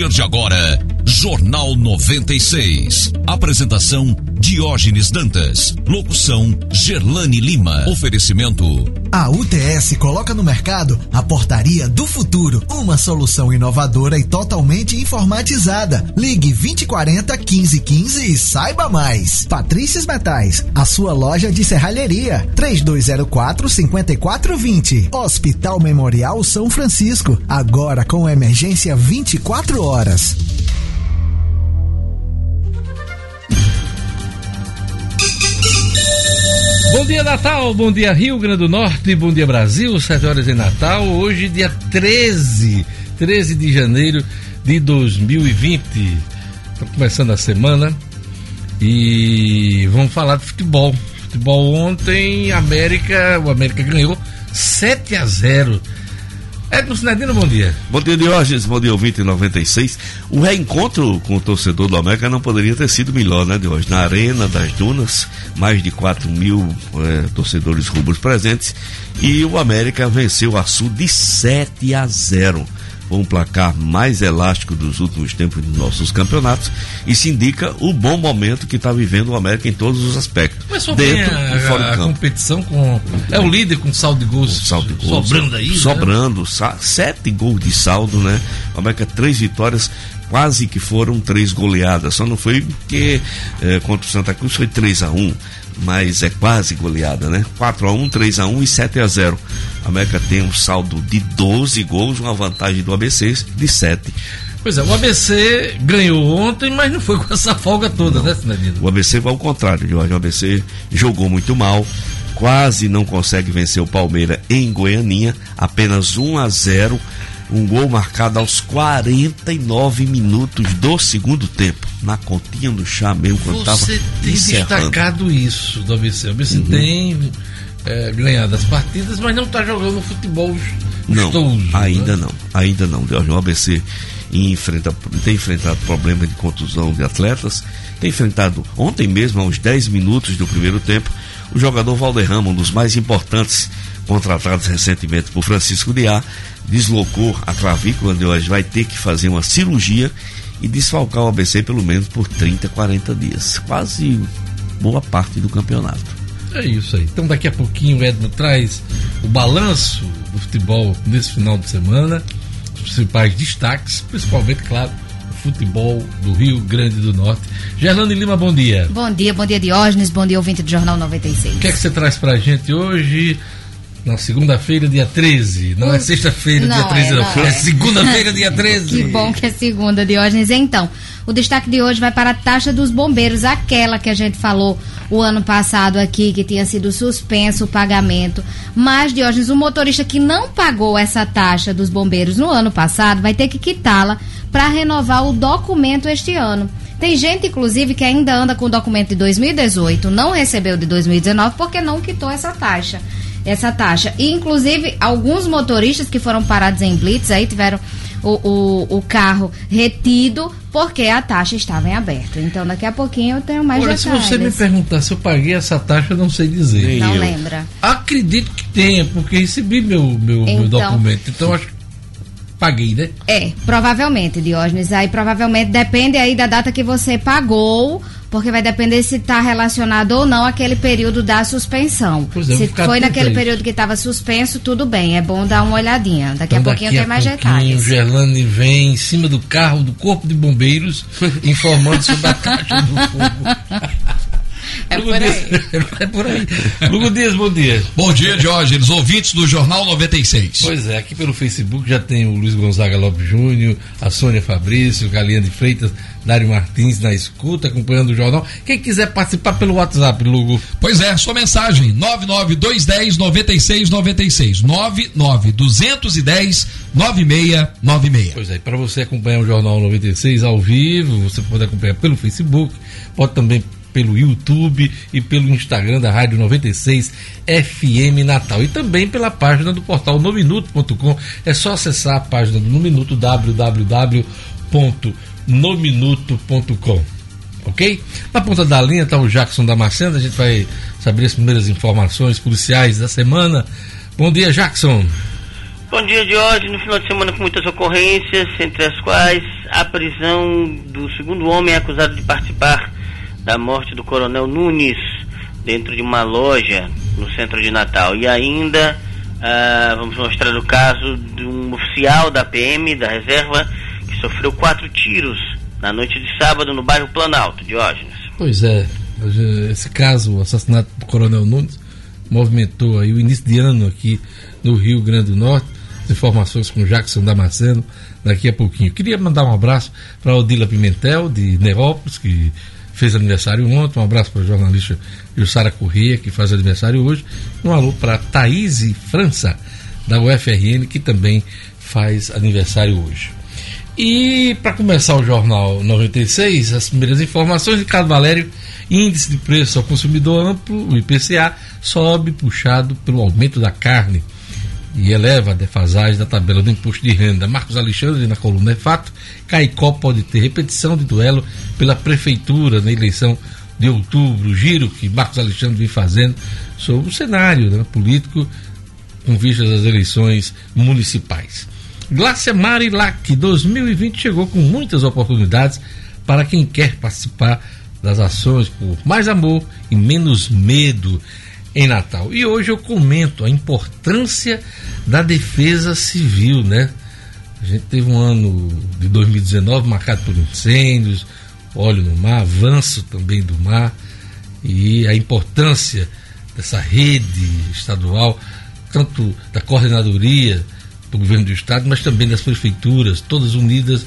partir de agora, Jornal 96. Apresentação Diógenes Dantas. Locução Gerlane Lima. Oferecimento. A UTS coloca no mercado a portaria do futuro, uma solução inovadora e totalmente informatizada. Ligue 2040 1515 e saiba mais. Patrícias Metais, a sua loja de serralheria. 3204 5420. Hospital Memorial São Francisco, agora com emergência 24 horas. Bom dia, Natal. Bom dia, Rio Grande do Norte. Bom dia, Brasil. 7 horas em Natal. Hoje, dia 13, 13 de janeiro de 2020. Estamos começando a semana e vamos falar de futebol. Futebol ontem, América, o América ganhou 7 a 0 Edson Sinedino, bom dia. Bom dia, Diógenes. Bom dia, ouvinte 96. O reencontro com o torcedor do América não poderia ter sido melhor, né, Diógenes? Na Arena das Dunas, mais de 4 mil é, torcedores rubros presentes. E o América venceu a Sul de 7 a 0 foi um placar mais elástico dos últimos tempos dos nossos campeonatos e se indica o bom momento que está vivendo o América em todos os aspectos. Mas só dentro a, e fora a, campo. competição com é o líder com saldo de gols, saldo de gols sobrando aí, né? sobrando, né? sete gols de saldo, né? O América três vitórias quase que foram três goleadas. Só não foi porque é, contra o Santa Cruz foi 3 a 1 mas é quase goleada, né? 4 a 1 3 a 1 e 7 a 0 A América tem um saldo de 12 gols, uma vantagem do ABC de 7. Pois é, o ABC ganhou ontem, mas não foi com essa folga toda, não. né, Sinadino? O ABC foi ao contrário, Jorge. O ABC jogou muito mal, quase não consegue vencer o Palmeiras em Goianinha, apenas 1 a 0 um gol marcado aos 49 minutos do segundo tempo. Na continha do chá mesmo, quando estava Você tem destacado isso do ABC. O ABC uhum. tem é, ganhado as partidas, mas não está jogando futebol não, ainda né? não, ainda não. O ABC enfrenta, tem enfrentado problemas de contusão de atletas, tem enfrentado ontem mesmo, aos 10 minutos do primeiro tempo, o jogador Valderrama, um dos mais importantes contratados recentemente por Francisco Diá, deslocou a clavícula, onde hoje vai ter que fazer uma cirurgia e desfalcar o ABC pelo menos por 30, 40 dias. Quase boa parte do campeonato. É isso aí. Então daqui a pouquinho o Edno traz o balanço do futebol nesse final de semana, os principais destaques, principalmente, claro, o futebol do Rio Grande do Norte. Gerlane Lima, bom dia. Bom dia, bom dia Diógenes, bom dia ouvinte do Jornal 96. O que é que você traz pra gente hoje? Na segunda-feira, dia 13. Não é sexta-feira, dia 13, é, não. não. É, é segunda-feira, dia 13. que bom que é segunda, Diógenes. Então, o destaque de hoje vai para a taxa dos bombeiros, aquela que a gente falou o ano passado aqui, que tinha sido suspenso o pagamento. Mas, Diógenes, o motorista que não pagou essa taxa dos bombeiros no ano passado vai ter que quitá-la para renovar o documento este ano. Tem gente, inclusive, que ainda anda com o documento de 2018, não recebeu de 2019 porque não quitou essa taxa essa taxa. E, inclusive, alguns motoristas que foram parados em blitz aí tiveram o, o, o, carro retido porque a taxa estava em aberto. Então, daqui a pouquinho eu tenho mais Olha, detalhes. se você me perguntar se eu paguei essa taxa, eu não sei dizer. Não eu. lembra. Acredito que tenha, porque recebi meu, meu, então, meu documento. Então, acho que paguei, né? É, provavelmente, Diógenes. Aí, provavelmente, depende aí da data que você pagou porque vai depender se está relacionado ou não aquele período da suspensão. É, se foi naquele período que estava suspenso, tudo bem, é bom dar uma olhadinha. Daqui então, a pouquinho daqui tem mais detalhes. O Gerlane vem em cima do carro do Corpo de Bombeiros informando sobre a taxa do fogo. É Lugo por aí. é por aí. Lugo Dias, bom dia. Bom dia, Diógenes, ouvintes do Jornal 96. Pois é, aqui pelo Facebook já tem o Luiz Gonzaga Lopes Júnior, a Sônia Fabrício, Galinha de Freitas, Dário Martins na escuta, acompanhando o jornal. Quem quiser participar pelo WhatsApp, Lugo. Pois é, sua mensagem: 99210 9696. 99210 9696. Pois é, para você acompanhar o Jornal 96 ao vivo, você pode acompanhar pelo Facebook, pode também pelo YouTube e pelo Instagram da Rádio 96 FM Natal e também pela página do portal nominuto.com. É só acessar a página do Nominuto www.nominuto.com. Ok? Na ponta da linha está o Jackson Damasceno, a gente vai saber as primeiras informações policiais da semana. Bom dia, Jackson. Bom dia, Jorge. No final de semana com muitas ocorrências, entre as quais a prisão do segundo homem acusado de participar da morte do coronel Nunes dentro de uma loja no centro de Natal. E ainda ah, vamos mostrar o caso de um oficial da PM, da reserva, que sofreu quatro tiros na noite de sábado no bairro Planalto, Diógenes. Pois é, esse caso, o assassinato do Coronel Nunes, movimentou aí o início de ano aqui no Rio Grande do Norte. Informações com Jackson Damasceno daqui a pouquinho. Queria mandar um abraço para Odila Pimentel, de Nerópolis, que fez aniversário ontem. Um abraço para a jornalista Jussara Corrêa, que faz aniversário hoje. Um alô para Thaís França, da UFRN, que também faz aniversário hoje. E para começar o Jornal 96, as primeiras informações, Ricardo Valério, índice de preço ao consumidor amplo, o IPCA, sobe puxado pelo aumento da carne e eleva a defasagem da tabela do imposto de renda. Marcos Alexandre, na coluna É Fato, Caicó pode ter repetição de duelo pela prefeitura na eleição de outubro, giro que Marcos Alexandre vem fazendo sobre o cenário né, político com vistas às eleições municipais. Glácia Marilac 2020 chegou com muitas oportunidades para quem quer participar das ações por mais amor e menos medo em Natal. E hoje eu comento a importância da defesa civil, né? A gente teve um ano de 2019 marcado por incêndios, óleo no mar, avanço também do mar e a importância dessa rede estadual, tanto da coordenadoria do governo do estado, mas também das prefeituras, todas unidas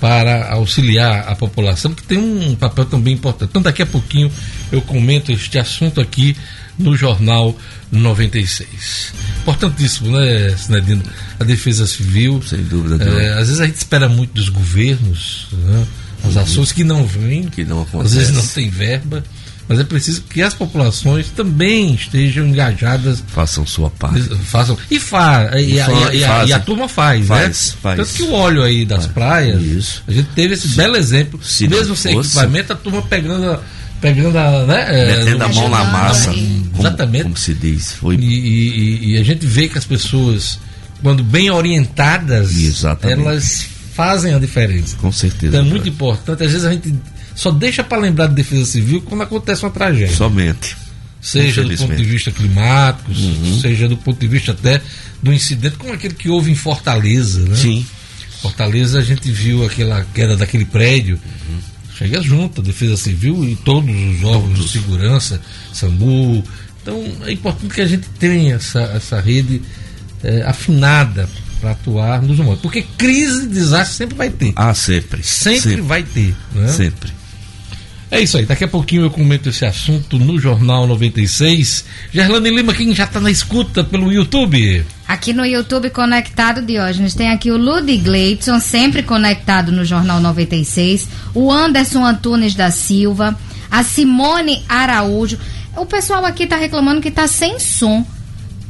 para auxiliar a população, que tem um papel também importante. Então, daqui a pouquinho eu comento este assunto aqui no Jornal 96. Importantíssimo, né, Sinedino? A defesa civil. Sem dúvida. É, às vezes a gente espera muito dos governos, né? as uhum. ações que não vêm, que não às vezes não tem verba mas é preciso que as populações também estejam engajadas. Façam sua parte. Façam. E, fa, e, e, e, e a, turma faz, faz né? Faz. Tanto que o óleo aí das praias, Isso. a gente teve esse belo exemplo. Se mesmo sem fosse... equipamento, a turma pegando pegando a, né, metendo é, a mão na massa, como, exatamente, como se diz. Foi... E, e, e, a gente vê que as pessoas, quando bem orientadas, exatamente. elas fazem a diferença. Com certeza. Então é muito importante. Às vezes a gente só deixa para lembrar de defesa civil quando acontece uma tragédia. Somente. Seja do ponto de vista climático, uhum. seja do ponto de vista até do incidente, como aquele que houve em Fortaleza, né? Sim. Fortaleza a gente viu aquela queda daquele prédio. Uhum. Chega junto, a Defesa Civil e todos os órgãos todos. de segurança, SAMU. Então é importante que a gente tenha essa, essa rede é, afinada para atuar nos momentos. Porque crise, desastre sempre vai ter. Ah, sempre. Sempre, sempre. vai ter. Né? Sempre. É isso aí, daqui a pouquinho eu comento esse assunto no Jornal 96. Gerlane Lima, quem já está na escuta pelo YouTube? Aqui no YouTube conectado, Diógenes, tem aqui o Ludi Gleidson, sempre conectado no Jornal 96, o Anderson Antunes da Silva, a Simone Araújo. O pessoal aqui está reclamando que está sem som.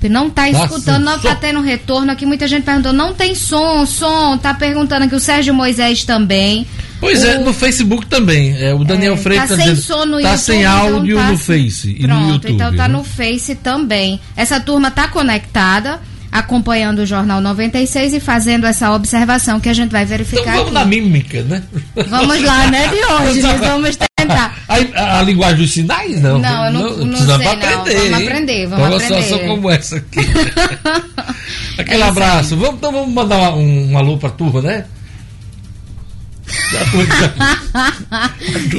Não está escutando, não está tendo retorno aqui. Muita gente perguntou, não tem som, som. Tá perguntando aqui o Sérgio Moisés também. Pois é, o... é, no Facebook também. É, o Daniel é, Freitas tá sem dizendo, som no tá YouTube, sem áudio então tá no Face Pronto, e no YouTube. Então tá né? no Face também. Essa turma tá conectada, acompanhando o Jornal 96 e fazendo essa observação que a gente vai verificar. Então vamos aqui. na mímica, né? Vamos lá, né, de hoje. Nós vamos tentar. A, a, a, linguagem dos sinais, não? Não, eu não, não, não sei, aprender. Vamos aprender, vamos uma aprender. Uma situação como essa aqui. Aquele é abraço. Vamos, então vamos mandar um, um alô pra turma, né?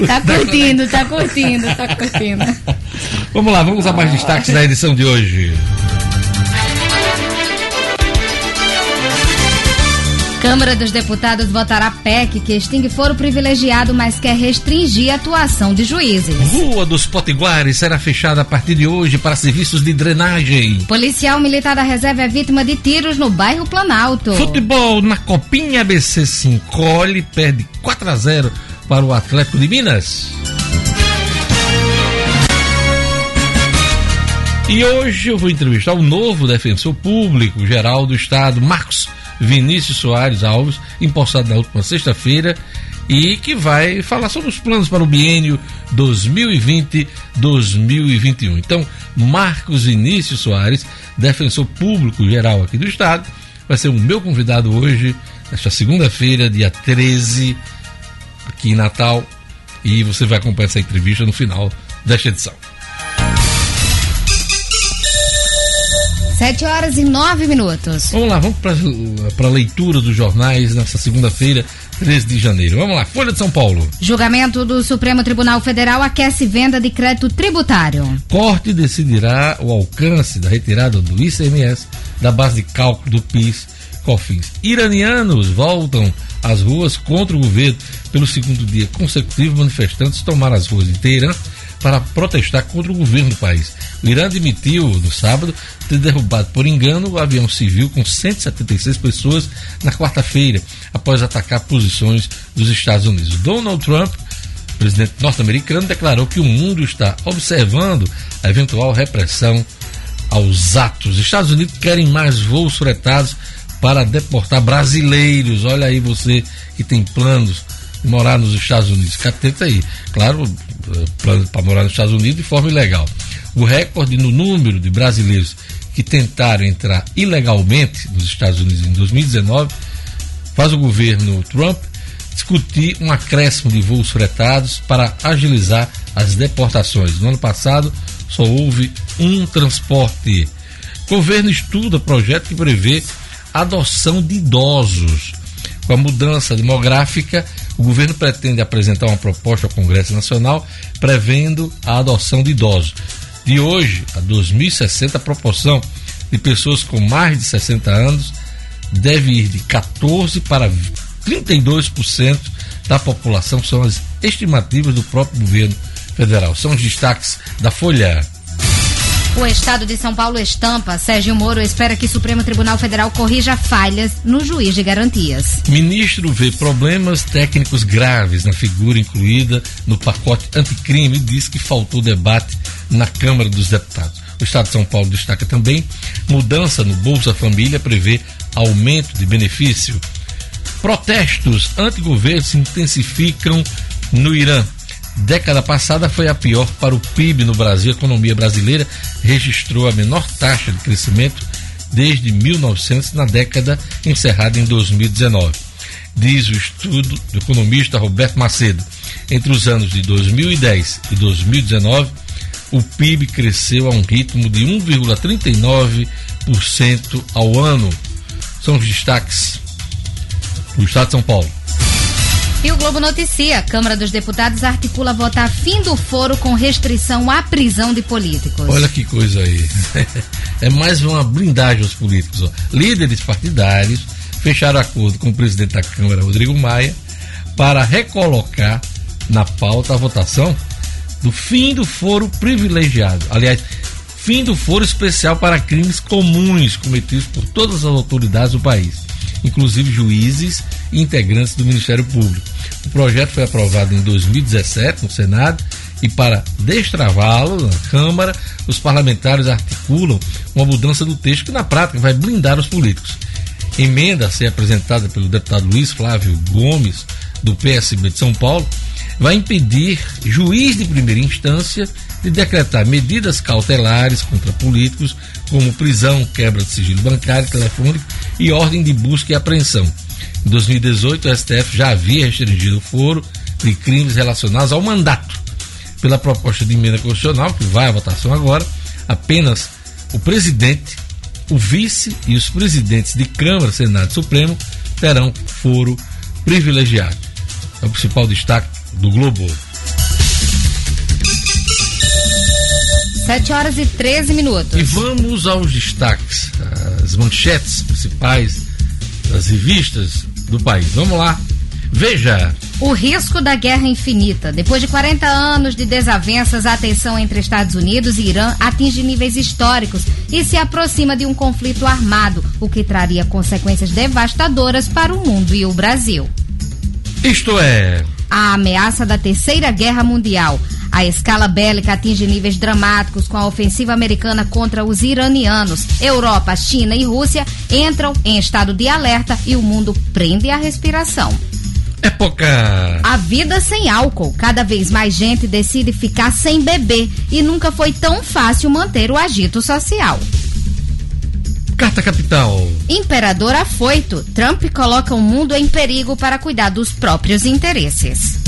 tá curtindo, tá curtindo, tá curtindo. Vamos lá, vamos a mais destaques da edição de hoje. Câmara dos Deputados votará PEC que extingue foro privilegiado, mas quer restringir a atuação de juízes. Rua dos Potiguares será fechada a partir de hoje para serviços de drenagem. Policial militar da reserva é vítima de tiros no bairro Planalto. Futebol na Copinha ABC se encolhe, perde 4 a 0 para o Atlético de Minas. E hoje eu vou entrevistar o novo defensor público geral do Estado, Marcos Vinícius Soares Alves, empossado na última sexta-feira, e que vai falar sobre os planos para o biênio 2020-2021. Então, Marcos Vinícius Soares, defensor público geral aqui do Estado, vai ser o meu convidado hoje, nesta segunda-feira, dia 13, aqui em Natal. E você vai acompanhar essa entrevista no final desta edição. Sete horas e nove minutos. Vamos lá, vamos para a leitura dos jornais nessa segunda-feira, 13 de janeiro. Vamos lá, Folha de São Paulo. Julgamento do Supremo Tribunal Federal aquece venda de crédito tributário. Corte decidirá o alcance da retirada do ICMS da base de cálculo do PIS COFINS. Iranianos voltam às ruas contra o governo pelo segundo dia consecutivo. Manifestantes tomaram as ruas de Teherã para protestar contra o governo do país. O Irã admitiu no sábado ter derrubado por engano o avião civil com 176 pessoas na quarta-feira, após atacar posições dos Estados Unidos. Donald Trump, presidente norte-americano, declarou que o mundo está observando a eventual repressão aos atos. Os Estados Unidos querem mais voos fretados para deportar brasileiros. Olha aí você que tem planos de morar nos Estados Unidos. Fica atento aí. Claro, para morar nos Estados Unidos de forma ilegal. O recorde no número de brasileiros que tentaram entrar ilegalmente nos Estados Unidos em 2019 faz o governo Trump discutir um acréscimo de voos fretados para agilizar as deportações. No ano passado, só houve um transporte. O governo estuda projeto que prevê adoção de idosos. Com a mudança demográfica, o governo pretende apresentar uma proposta ao Congresso Nacional prevendo a adoção de idosos. De hoje a 2060, a proporção de pessoas com mais de 60 anos deve ir de 14% para 32% da população, são as estimativas do próprio governo federal. São os destaques da Folha. O Estado de São Paulo estampa. Sérgio Moro espera que o Supremo Tribunal Federal corrija falhas no juiz de garantias. Ministro vê problemas técnicos graves na figura incluída no pacote anticrime e diz que faltou debate na Câmara dos Deputados. O Estado de São Paulo destaca também mudança no Bolsa Família prevê aumento de benefício. Protestos anti-governo se intensificam no Irã. Década passada foi a pior para o PIB no Brasil. A economia brasileira registrou a menor taxa de crescimento desde 1900, na década encerrada em 2019. Diz o estudo do economista Roberto Macedo. Entre os anos de 2010 e 2019, o PIB cresceu a um ritmo de 1,39% ao ano. São os destaques do Estado de São Paulo. E o Globo noticia: a Câmara dos Deputados articula votar fim do foro com restrição à prisão de políticos. Olha que coisa aí. É mais uma blindagem aos políticos. Ó. Líderes partidários fecharam acordo com o presidente da Câmara, Rodrigo Maia, para recolocar na pauta a votação do fim do foro privilegiado. Aliás, fim do foro especial para crimes comuns cometidos por todas as autoridades do país inclusive juízes e integrantes do Ministério Público. O projeto foi aprovado em 2017 no Senado e para destravá-lo na Câmara, os parlamentares articulam uma mudança do texto que na prática vai blindar os políticos. Emenda a ser apresentada pelo deputado Luiz Flávio Gomes, do PSB de São Paulo, vai impedir juiz de primeira instância de decretar medidas cautelares contra políticos, como prisão, quebra de sigilo bancário, telefônico e ordem de busca e apreensão. Em 2018, o STF já havia restringido o foro de crimes relacionados ao mandato. Pela proposta de emenda constitucional, que vai à votação agora, apenas o presidente, o vice e os presidentes de Câmara, Senado e Supremo terão foro privilegiado. É o principal destaque do Globo. 7 horas e 13 minutos. E vamos aos destaques, as manchetes principais das revistas do país. Vamos lá. Veja. O risco da guerra infinita. Depois de 40 anos de desavenças, a tensão entre Estados Unidos e Irã atinge níveis históricos e se aproxima de um conflito armado, o que traria consequências devastadoras para o mundo e o Brasil. Isto é. A ameaça da Terceira Guerra Mundial. A escala bélica atinge níveis dramáticos com a ofensiva americana contra os iranianos. Europa, China e Rússia entram em estado de alerta e o mundo prende a respiração. Época. A vida sem álcool. Cada vez mais gente decide ficar sem beber e nunca foi tão fácil manter o agito social. Carta Capital. Imperador afoito. Trump coloca o mundo em perigo para cuidar dos próprios interesses.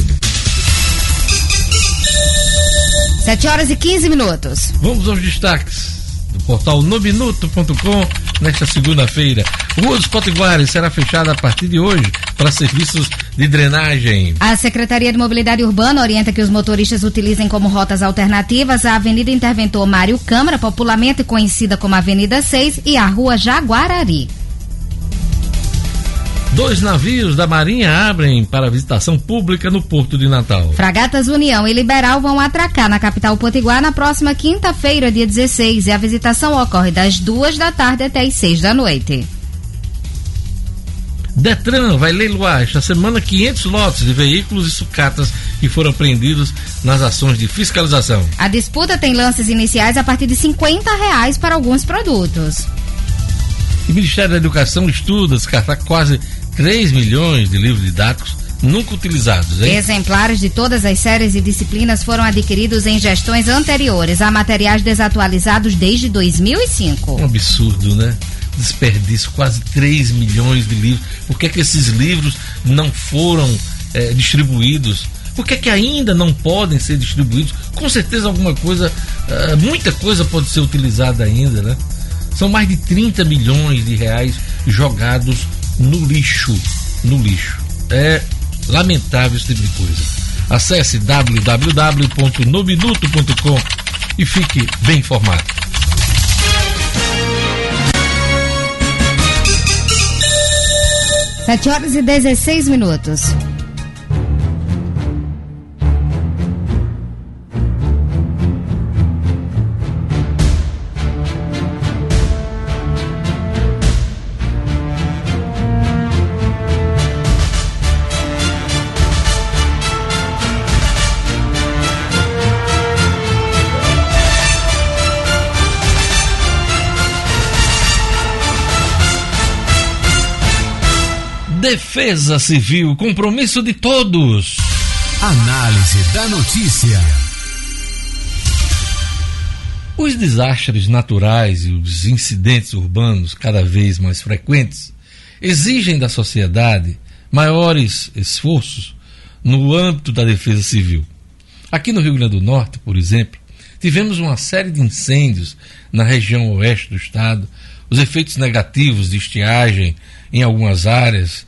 7 horas e 15 minutos. Vamos aos destaques do portal nominuto.com nesta segunda-feira. Rua dos Potiguares será fechada a partir de hoje para serviços de drenagem. A Secretaria de Mobilidade Urbana orienta que os motoristas utilizem como rotas alternativas a Avenida Interventor Mário Câmara, popularmente conhecida como Avenida 6, e a Rua Jaguarari. Dois navios da Marinha abrem para visitação pública no Porto de Natal. Fragatas União e Liberal vão atracar na capital potiguar na próxima quinta-feira, dia 16, e a visitação ocorre das duas da tarde até as seis da noite. Detran vai leiloar esta semana 500 lotes de veículos e sucatas que foram apreendidos nas ações de fiscalização. A disputa tem lances iniciais a partir de 50 reais para alguns produtos. O Ministério da Educação estuda descartar quase 3 milhões de livros didáticos nunca utilizados. Hein? Exemplares de todas as séries e disciplinas foram adquiridos em gestões anteriores a materiais desatualizados desde 2005. Um absurdo, né? Desperdício, quase 3 milhões de livros. Por que, é que esses livros não foram é, distribuídos? Por que, é que ainda não podem ser distribuídos? Com certeza alguma coisa, uh, muita coisa pode ser utilizada ainda, né? São mais de 30 milhões de reais jogados no lixo. No lixo. É lamentável esse tipo de coisa. Acesse www.nominuto.com e fique bem informado. Sete horas e 16 minutos. Defesa Civil, compromisso de todos. Análise da notícia. Os desastres naturais e os incidentes urbanos cada vez mais frequentes exigem da sociedade maiores esforços no âmbito da defesa civil. Aqui no Rio Grande do Norte, por exemplo, tivemos uma série de incêndios na região oeste do estado, os efeitos negativos de estiagem em algumas áreas,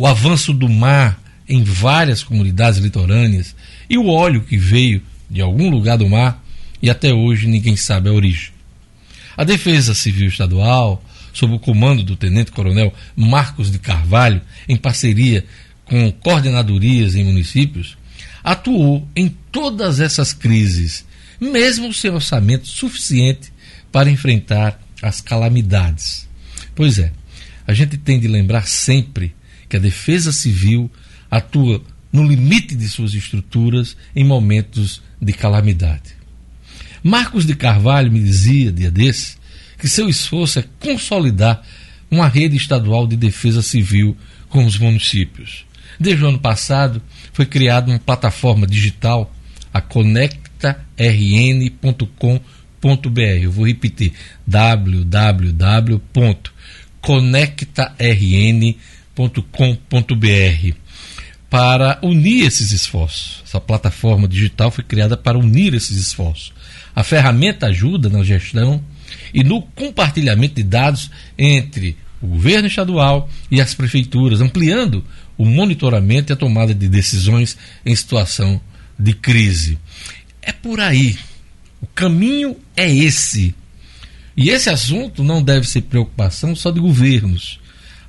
o avanço do mar em várias comunidades litorâneas e o óleo que veio de algum lugar do mar e até hoje ninguém sabe a origem. A Defesa Civil Estadual, sob o comando do Tenente-Coronel Marcos de Carvalho, em parceria com coordenadorias em municípios, atuou em todas essas crises, mesmo sem orçamento suficiente para enfrentar as calamidades. Pois é, a gente tem de lembrar sempre que a defesa civil atua no limite de suas estruturas em momentos de calamidade. Marcos de Carvalho me dizia, dia desse, que seu esforço é consolidar uma rede estadual de defesa civil com os municípios. Desde o ano passado, foi criada uma plataforma digital, a conectarn.com.br. Eu vou repetir: www.conectarn.com.br www.ecosistema.com.br para unir esses esforços. Essa plataforma digital foi criada para unir esses esforços. A ferramenta ajuda na gestão e no compartilhamento de dados entre o governo estadual e as prefeituras, ampliando o monitoramento e a tomada de decisões em situação de crise. É por aí. O caminho é esse. E esse assunto não deve ser preocupação só de governos.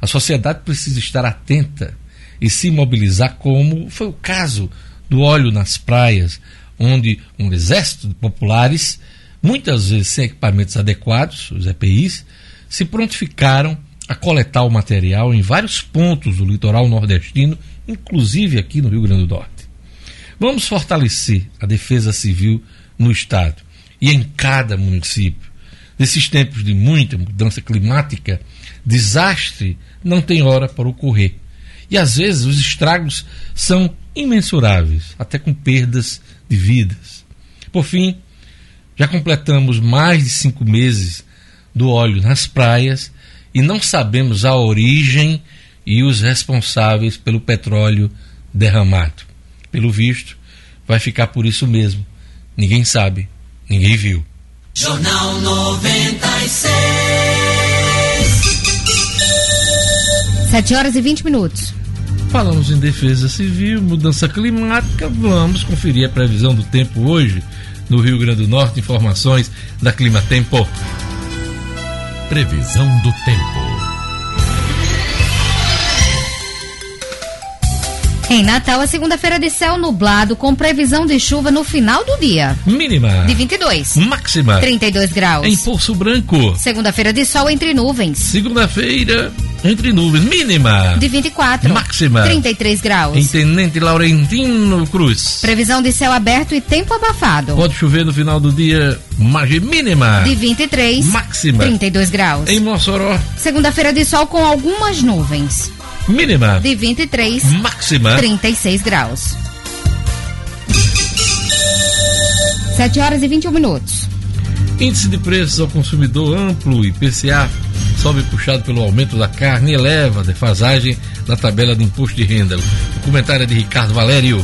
A sociedade precisa estar atenta e se mobilizar, como foi o caso do óleo nas praias, onde um exército de populares, muitas vezes sem equipamentos adequados, os EPIs, se prontificaram a coletar o material em vários pontos do litoral nordestino, inclusive aqui no Rio Grande do Norte. Vamos fortalecer a defesa civil no Estado e em cada município. Nesses tempos de muita mudança climática, desastre não tem hora para ocorrer. E às vezes os estragos são imensuráveis, até com perdas de vidas. Por fim, já completamos mais de cinco meses do óleo nas praias e não sabemos a origem e os responsáveis pelo petróleo derramado. Pelo visto, vai ficar por isso mesmo. Ninguém sabe, ninguém viu. Jornal 96. 7 horas e 20 minutos. Falamos em defesa civil, mudança climática. Vamos conferir a previsão do tempo hoje no Rio Grande do Norte. Informações da Clima Tempo. Previsão do tempo. Em Natal, a segunda-feira de céu nublado com previsão de chuva no final do dia. Mínima. De 22. Máxima. 32 graus. Em Poço Branco. Segunda-feira de sol entre nuvens. Segunda-feira entre nuvens. Mínima. De 24. Máxima. 33 graus. Em Tenente Laurentino Cruz. Previsão de céu aberto e tempo abafado. Pode chover no final do dia. Margem mínima. De 23. Máxima. 32 graus. Em Mossoró. Segunda-feira de sol com algumas nuvens. Mínima. De 23. Máxima. 36 graus. 7 horas e 21 minutos. Índice de preços ao consumidor amplo, IPCA, sobe puxado pelo aumento da carne e eleva a defasagem da tabela de imposto de renda. O comentário é de Ricardo Valério.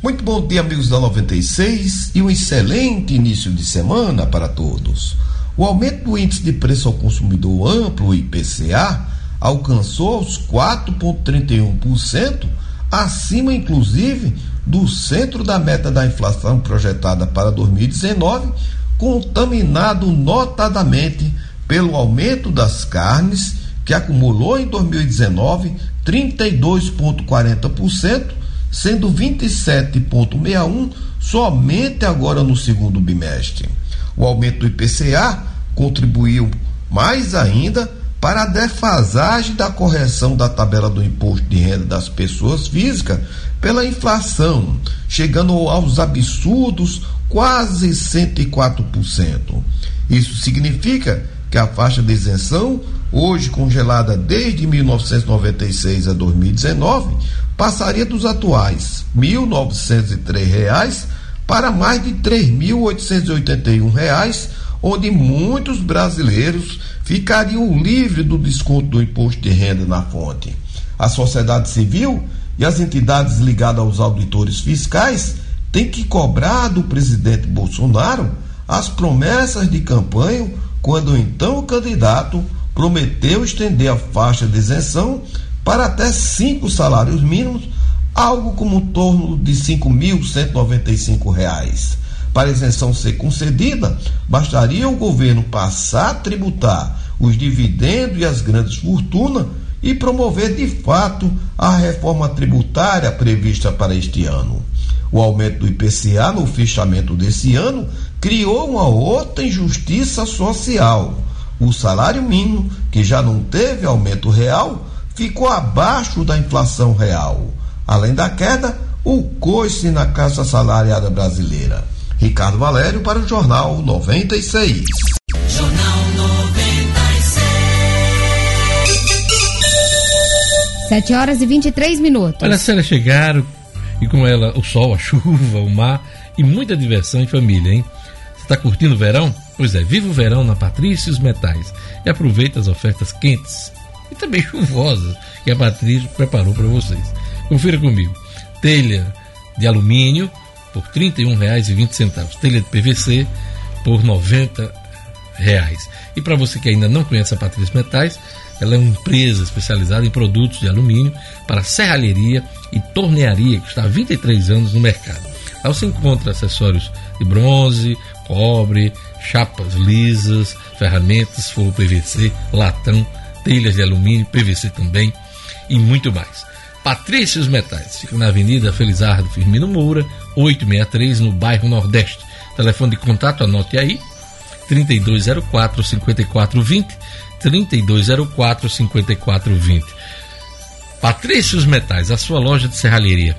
Muito bom dia, amigos da 96, e um excelente início de semana para todos. O aumento do índice de preço ao consumidor amplo, IPCA, alcançou os 4,31%, acima inclusive do centro da meta da inflação projetada para 2019, contaminado notadamente pelo aumento das carnes, que acumulou em 2019 32,40% sendo 27,61 somente agora no segundo bimestre. O aumento do IPCA contribuiu mais ainda para a defasagem da correção da tabela do imposto de renda das pessoas físicas pela inflação, chegando aos absurdos quase 104%. Isso significa que a faixa de isenção, hoje congelada desde 1996 a 2019, passaria dos atuais R$ 1.903 para mais de R$ 3.881, onde muitos brasileiros ficariam livres do desconto do imposto de renda na fonte. A sociedade civil e as entidades ligadas aos auditores fiscais têm que cobrar do presidente Bolsonaro as promessas de campanha quando então o candidato prometeu estender a faixa de isenção para até cinco salários mínimos, algo como em torno de R$ 5.195. Para a isenção ser concedida, bastaria o governo passar a tributar os dividendos e as grandes fortunas e promover de fato a reforma tributária prevista para este ano. O aumento do IPCA no fechamento desse ano criou uma outra injustiça social. O salário mínimo, que já não teve aumento real, ficou abaixo da inflação real. Além da queda, o coice na Caixa Salariada Brasileira. Ricardo Valério para o Jornal 96. Jornal 96. 7 horas e 23 minutos. Olha, as férias chegaram e com ela o sol, a chuva, o mar e muita diversão em família, hein? Você está curtindo o verão? Pois é, viva o verão na Patrícia e os Metais e aproveita as ofertas quentes e também chuvosas que a Patrícia preparou para vocês. Confira comigo. Telha de alumínio por R$ 31,20. Telha de PVC por 90 reais. E para você que ainda não conhece a Patrícia Metais, ela é uma empresa especializada em produtos de alumínio para serralheria e tornearia que está há 23 anos no mercado. Lá você encontra acessórios de bronze, cobre, chapas lisas, ferramentas, forro PVC, latão, telhas de alumínio, PVC também e muito mais. Patrícios Metais, fica na Avenida Felizardo Firmino Moura, 863, no bairro Nordeste. Telefone de contato, anote aí, 3204 5420, 3204 5420. Patrícios Metais, a sua loja de serralheria.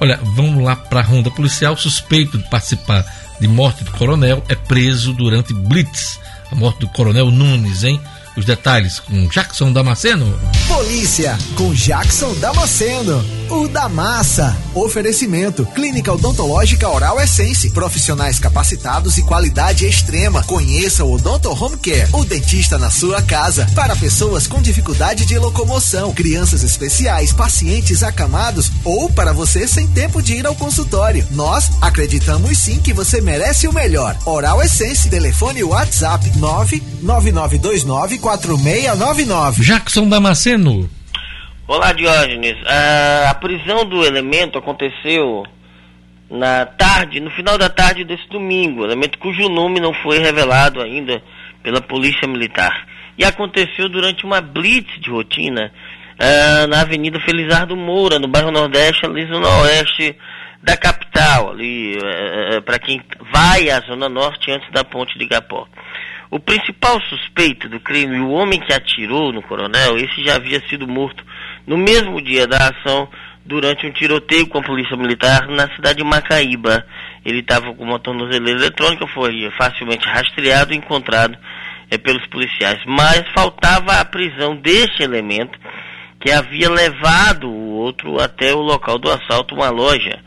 Olha, vamos lá para a ronda policial. Suspeito de participar de morte do coronel é preso durante blitz. A morte do coronel Nunes, hein? Os detalhes com Jackson Damasceno. Polícia com Jackson Damasceno. O da massa. Oferecimento: Clínica Odontológica Oral Essence. Profissionais capacitados e qualidade extrema. Conheça o Odonto Home Care. O dentista na sua casa. Para pessoas com dificuldade de locomoção, crianças especiais, pacientes acamados ou para você sem tempo de ir ao consultório. Nós acreditamos sim que você merece o melhor. Oral Essence. Telefone WhatsApp 99929 4699. Jackson Damasceno. Olá, Diógenes. Ah, a prisão do elemento aconteceu na tarde, no final da tarde desse domingo. Elemento cujo nome não foi revelado ainda pela Polícia Militar. E aconteceu durante uma blitz de rotina ah, na Avenida Felizardo Moura, no bairro Nordeste, ali no oeste da capital, ali para quem vai à Zona Norte antes da ponte de Igapó. O principal suspeito do crime, o homem que atirou no coronel, esse já havia sido morto no mesmo dia da ação durante um tiroteio com a polícia militar na cidade de Macaíba. Ele estava com uma tornozeleira eletrônica, foi facilmente rastreado e encontrado é, pelos policiais. Mas faltava a prisão deste elemento que havia levado o outro até o local do assalto, uma loja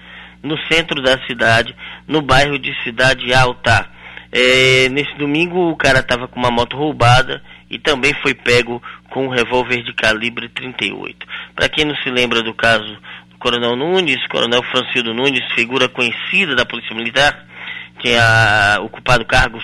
no centro da cidade, no bairro de Cidade Alta. É, nesse domingo o cara estava com uma moto roubada e também foi pego com um revólver de calibre 38. Para quem não se lembra do caso do Coronel Nunes, Coronel Francildo Nunes, figura conhecida da Polícia Militar, tinha ocupado cargos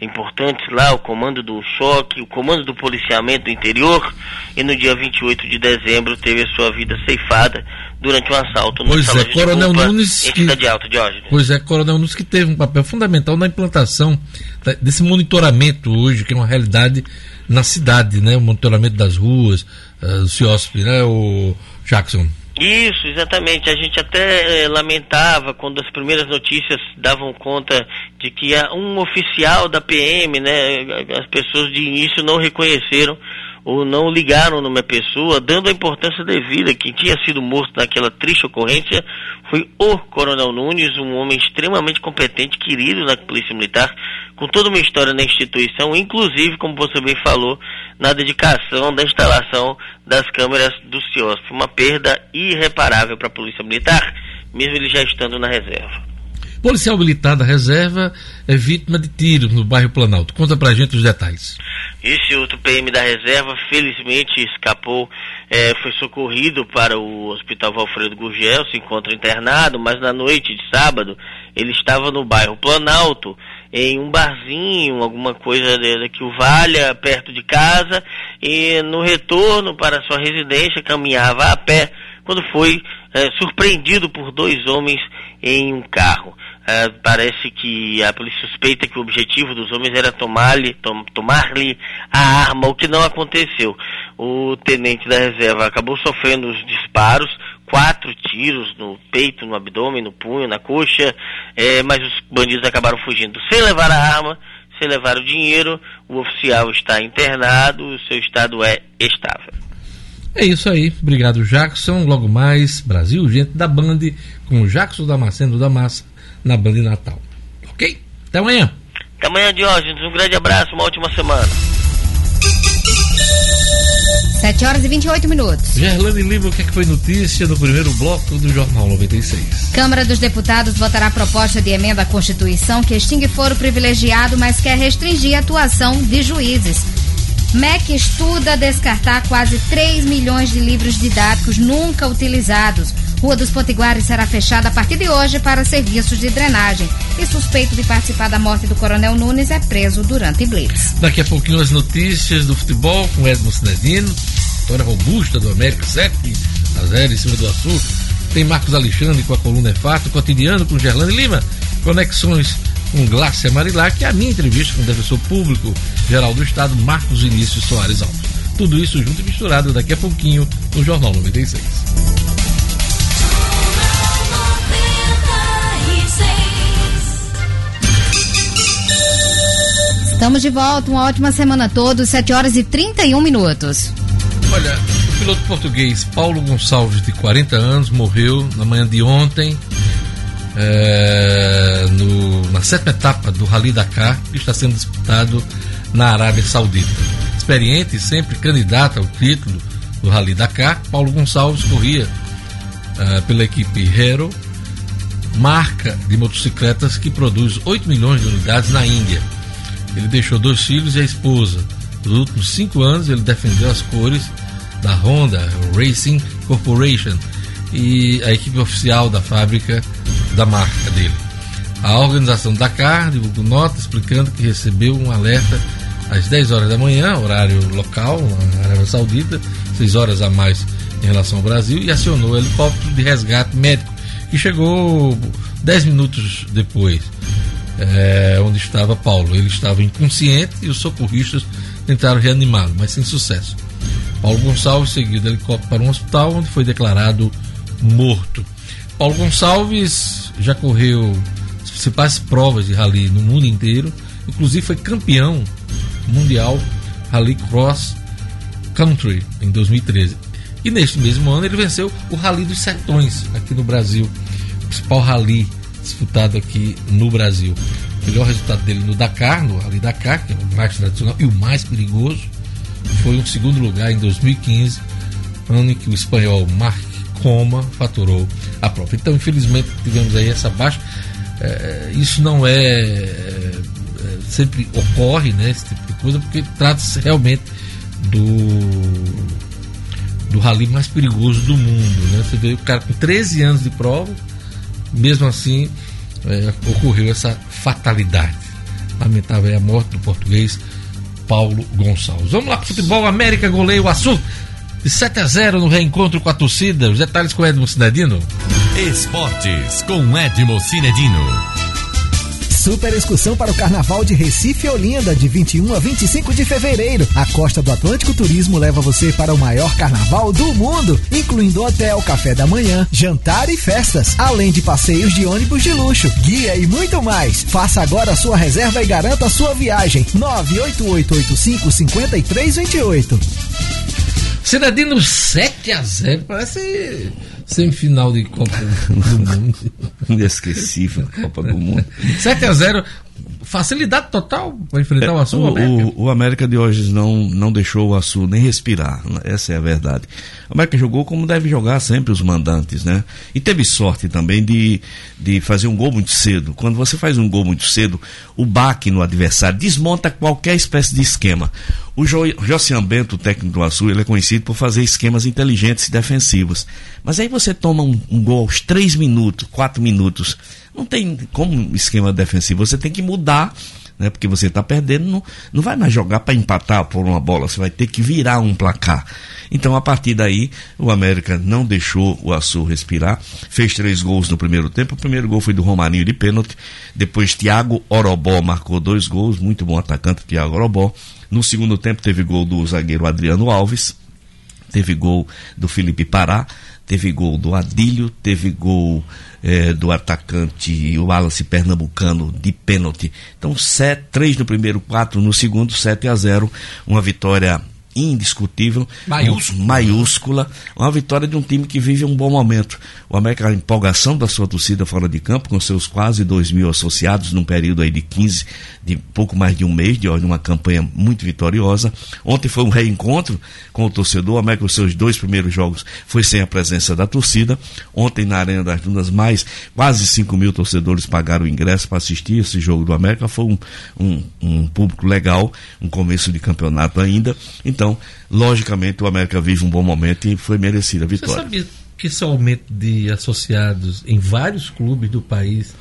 importantes lá, o comando do choque, o comando do policiamento do interior, e no dia 28 de dezembro teve a sua vida ceifada durante um assalto no Pois é, de Coronel Nunes que- Cidade Alta, Diógenes. Pois é, Coronel Nunes que teve um papel fundamental na implantação desse monitoramento hoje, que é uma realidade na cidade, né? O monitoramento das ruas, ah, do CIOSP, né, o Jackson? Isso, exatamente. A gente até eh, lamentava quando as primeiras notícias davam conta de que um oficial da PM, né, as pessoas de início não reconheceram ou não ligaram numa pessoa, dando a importância devida. Quem tinha sido morto naquela triste ocorrência foi o Coronel Nunes, um homem extremamente competente, querido na Polícia Militar, com toda uma história na instituição, inclusive, como você bem falou, na dedicação da instalação das câmeras do CIOSP. Uma perda irreparável para a Polícia Militar, mesmo ele já estando na reserva. Policial militar da reserva é vítima de tiro no bairro Planalto. Conta pra gente os detalhes. Esse outro PM da reserva, felizmente, escapou, eh, foi socorrido para o Hospital Valfredo Gurgel, se encontra internado, mas na noite de sábado ele estava no bairro Planalto, em um barzinho, alguma coisa que o valha, perto de casa, e no retorno para sua residência caminhava a pé, quando foi eh, surpreendido por dois homens em um carro. Eh, parece que a polícia suspeita que o objetivo dos homens era tomar-lhe tom- tomar-lhe a arma, o que não aconteceu. O tenente da reserva acabou sofrendo os disparos, quatro tiros no peito, no abdômen, no punho, na coxa, eh, mas os bandidos acabaram fugindo sem levar a arma, sem levar o dinheiro. O oficial está internado, o seu estado é estável. É isso aí. Obrigado, Jackson. Logo mais, Brasil, gente da Band, com o Jackson Damasceno da Massa, na Band Natal. Ok? Até amanhã. Até amanhã, Diógenes. Um grande abraço, uma ótima semana. 7 horas e 28 minutos. Gerlane Lima, o que, é que foi notícia no primeiro bloco do Jornal 96? Câmara dos Deputados votará a proposta de emenda à Constituição que extingue foro privilegiado, mas quer restringir a atuação de juízes. MEC estuda descartar quase 3 milhões de livros didáticos nunca utilizados. Rua dos Potiguares será fechada a partir de hoje para serviços de drenagem. E suspeito de participar da morte do Coronel Nunes é preso durante Blitz. Daqui a pouquinho as notícias do futebol com Edmo Cinedino, vitória robusta do América 7 a 0 em cima do Açul. Tem Marcos Alexandre com a coluna é fato, cotidiano com Gerlane Lima, conexões com Glácia Marilac e a minha entrevista com o defensor público geral do Estado, Marcos Vinícius Soares Alves. Tudo isso junto e misturado daqui a pouquinho no Jornal 96. Estamos de volta, uma ótima semana a todos, 7 horas e 31 minutos. Olha, o piloto português Paulo Gonçalves, de 40 anos, morreu na manhã de ontem é, no, na sétima etapa do Rally Dakar, que está sendo disputado na Arábia Saudita. Experiente e sempre candidato ao título do Rally Dakar, Paulo Gonçalves corria é, pela equipe Hero, marca de motocicletas que produz 8 milhões de unidades na Índia. Ele deixou dois filhos e a esposa. Nos últimos cinco anos, ele defendeu as cores da Honda Racing Corporation e a equipe oficial da fábrica da marca dele. A organização Dakar divulgou nota explicando que recebeu um alerta às 10 horas da manhã, horário local, na Arábia Saudita, 6 horas a mais em relação ao Brasil, e acionou o helicóptero de resgate médico, que chegou 10 minutos depois, é, onde estava Paulo. Ele estava inconsciente e os socorristas tentaram reanimá-lo, mas sem sucesso. Paulo Gonçalves seguiu do helicóptero para um hospital, onde foi declarado morto. Paulo Gonçalves já correu as principais provas de rally no mundo inteiro, inclusive foi campeão mundial Rally Cross Country em 2013. E neste mesmo ano ele venceu o Rally dos Sertões aqui no Brasil, o principal rally disputado aqui no Brasil. O melhor resultado dele no Dakar, no Rally Dakar, que é o mais tradicional e o mais perigoso, foi um segundo lugar em 2015, ano em que o espanhol Marc Coma faturou a prova. Então, infelizmente, tivemos aí essa baixa. É, isso não é, é, sempre ocorre, né, esse tipo de coisa, porque trata-se realmente do do rally mais perigoso do mundo, né? Você vê o cara com 13 anos de prova, mesmo assim é, ocorreu essa fatalidade. Lamentável é a morte do português Paulo Gonçalves. Vamos lá para o futebol. América goleia o Açu de 7 a 0 no reencontro com a torcida. Os detalhes com Edmo Cinedino. Esportes com Edmo Cinedino. Super excursão para o Carnaval de Recife Olinda, de 21 a 25 de fevereiro. A Costa do Atlântico Turismo leva você para o maior carnaval do mundo, incluindo hotel, café da manhã, jantar e festas, além de passeios de ônibus de luxo, guia e muito mais. Faça agora a sua reserva e garanta a sua viagem. 98885 5328. Cidadino 7 a 0 parece semifinal de Copa do Mundo. Inesquecível Copa do Mundo. 7 a 0 facilidade total para enfrentar o Açu. O, América. o, o América de hoje não, não deixou o Açu nem respirar. né? Essa é a verdade. O América jogou como deve jogar sempre os mandantes, né? E teve sorte também de, de fazer um gol muito cedo. Quando você faz um gol muito cedo, o baque no adversário desmonta qualquer espécie de esquema. O jo, Josian Bento, o técnico do Açu, ele é conhecido por fazer esquemas inteligentes e defensivos. Mas aí você toma um, um gol aos 3 minutos, 4 minutos. Não tem como esquema defensivo. Você tem que mudar, né? Porque você está perdendo, não, não vai mais jogar para empatar por uma bola. Você vai ter que virar um placar. Então, a partir daí, o América não deixou o Açu respirar. Fez três gols no primeiro tempo. O primeiro gol foi do Romarinho de pênalti. Depois, Thiago Orobó marcou dois gols. Muito bom atacante, Thiago Orobó. No segundo tempo, teve gol do zagueiro Adriano Alves. Teve gol do Felipe Pará. Teve gol do Adílio. Teve gol eh, do atacante, o Wallace Pernambucano, de pênalti. Então, sete, três no primeiro, quatro no segundo, 7 a 0. Uma vitória indiscutível, Maiúscula. maiúscula, uma vitória de um time que vive um bom momento. O América, a empolgação da sua torcida fora de campo, com seus quase 2 mil associados, num período aí de 15, de pouco mais de um mês, de uma campanha muito vitoriosa. Ontem foi um reencontro com o torcedor. O América, os seus dois primeiros jogos, foi sem a presença da torcida. Ontem, na Arena das Dunas, mais quase 5 mil torcedores pagaram o ingresso para assistir esse jogo do América. Foi um, um, um público legal, um começo de campeonato ainda. Então, logicamente, o América vive um bom momento e foi merecida a Você vitória. sabia que esse aumento de associados em vários clubes do país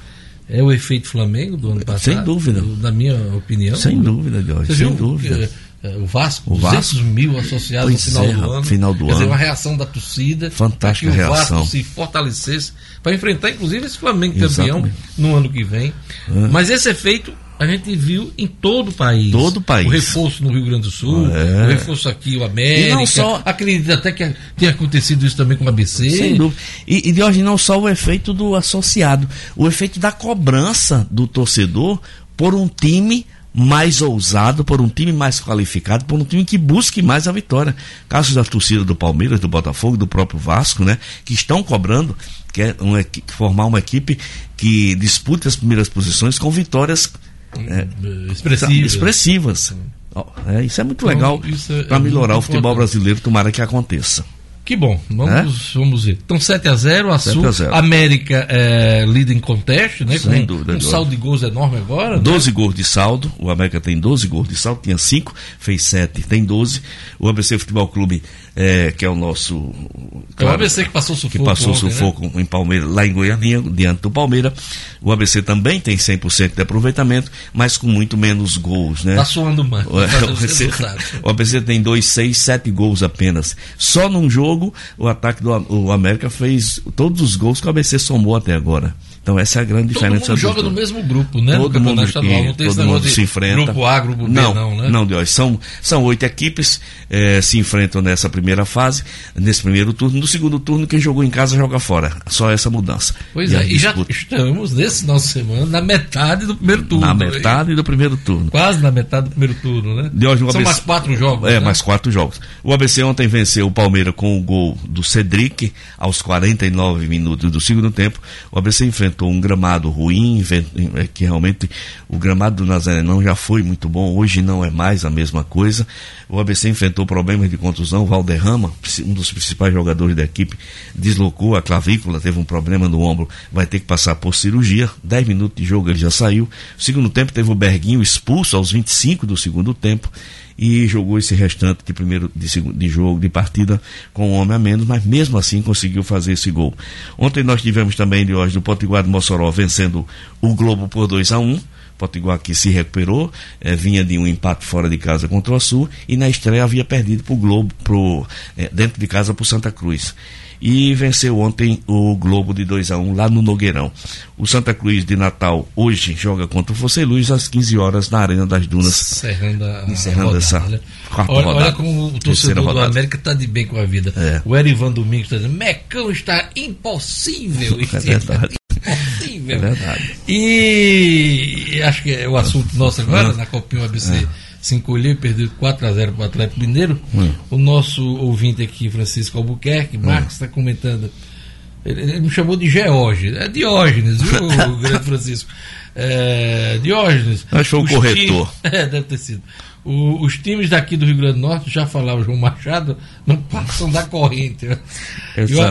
é o efeito Flamengo do ano passado? Sem dúvida. Na minha opinião. Sem dúvida, Jorge, Você sem dúvida. que, eh, o Vasco, O 200 Vasco. mil associados no final é, do ano. final do Quer dizer, ano. uma reação da torcida. Fantástica que o reação. Vasco se fortalecesse para enfrentar, inclusive, esse Flamengo campeão Exatamente. no ano que vem. É. Mas esse efeito a gente viu em todo o país. Todo o país. O reforço no Rio Grande do Sul, É. o reforço aqui, o América. E não só- Acredito até que tenha acontecido isso também com o ABC. Sem dúvida. E, e de hoje não só o efeito do associado, o efeito da cobrança do torcedor por um time mais ousado, por um time mais qualificado, por um time que busque mais a vitória. Casos da torcida do Palmeiras, do Botafogo, do próprio Vasco, né? Que estão cobrando que é uma, formar uma equipe que dispute as primeiras posições com vitórias é, Expressivas. expressivas. É, isso é muito Então, legal é- para é melhorar o futebol importante. brasileiro, tomara que aconteça. Que bom, vamos, vamos ver. Então 7x0, a 7 Sul. a 0. América é, líder em conteste, né? Sem com dúvida, um saldo de gols enorme agora. né? 12 gols de saldo, o América tem 12 gols de saldo, tinha 5, fez 7, tem 12. O ABC Futebol Clube, é, que é o nosso. É o ABC que passou sufoco Que passou né? sufoco em Palmeiras, lá em Goiânia, diante do Palmeiras. O ABC também tem 100% de aproveitamento, mas com muito menos gols, né? Tá suando mais. O, o ABC, o ABC tem 2, 6, 7 gols apenas. Só num jogo, o ataque do o América fez todos os gols que o ABC somou até agora. Então essa é a grande Todo diferença. mundo dos joga no mesmo grupo, né? Todo mundo, estadual. Não tem todo mundo se enfrenta. grupo A, grupo B, não, não, né? Não, Deus. São, são oito equipes eh, se enfrentam nessa primeira fase, nesse primeiro turno. No segundo turno, quem jogou em casa joga fora. Só essa mudança. Pois E é, e já estamos nesse nosso semana na metade do primeiro turno. na metade do primeiro turno. Quase na metade do primeiro turno, né? De hoje, o São ABC mais quatro jogos. É, né? mais quatro jogos. O ABC ontem venceu o Palmeiras com o gol do Cedric aos 49 minutos do segundo tempo. O ABC enfrentou um gramado ruim, é, que realmente o gramado do Nazarenão já foi muito bom, hoje não é mais a mesma coisa. O ABC enfrentou problemas de contusão. Valderrama, um dos principais jogadores da equipe, deslocou a clavícula, teve um problema no ombro, vai ter que passar por cirurgia. 10 minutos de jogo ele já saiu. Segundo tempo teve o Berguinho expulso aos 25 do segundo tempo e jogou esse restante de primeiro de, de jogo, de partida com um homem a menos, mas mesmo assim conseguiu fazer esse gol. Ontem nós tivemos também de hoje do Potiguar de Mossoró vencendo o Globo por 2 a 1 Potiguar que se recuperou, eh, vinha de um empate fora de casa contra o Sul e na estreia havia perdido para o Globo, pro, eh, dentro de casa para o Santa Cruz. E venceu ontem o Globo de 2 a 1 lá no Nogueirão. O Santa Cruz de Natal hoje joga contra o Fosse Luz às 15 horas na Arena das Dunas. Encerrando, a Encerrando essa né? quarta olha, rodada. olha como o torcedor do. América está de bem com a vida. É. O Erivan Domingos está dizendo: Mecão está impossível. É verdade. Impossível. É verdade. E acho que é o assunto nosso agora, É. na Copinha ABC. Se encolheu e perdeu 4x0 para o Atlético Mineiro. Hum. O nosso ouvinte aqui, Francisco Albuquerque, Marcos, está comentando. Ele, ele me chamou de Geórgenes. É Diógenes, viu, o grande Francisco? É, Diógenes. Acho que foi o corretor. times- É, deve ter sido. O- os times daqui do Rio Grande do Norte, já falava João Machado, não passam da corrente. né?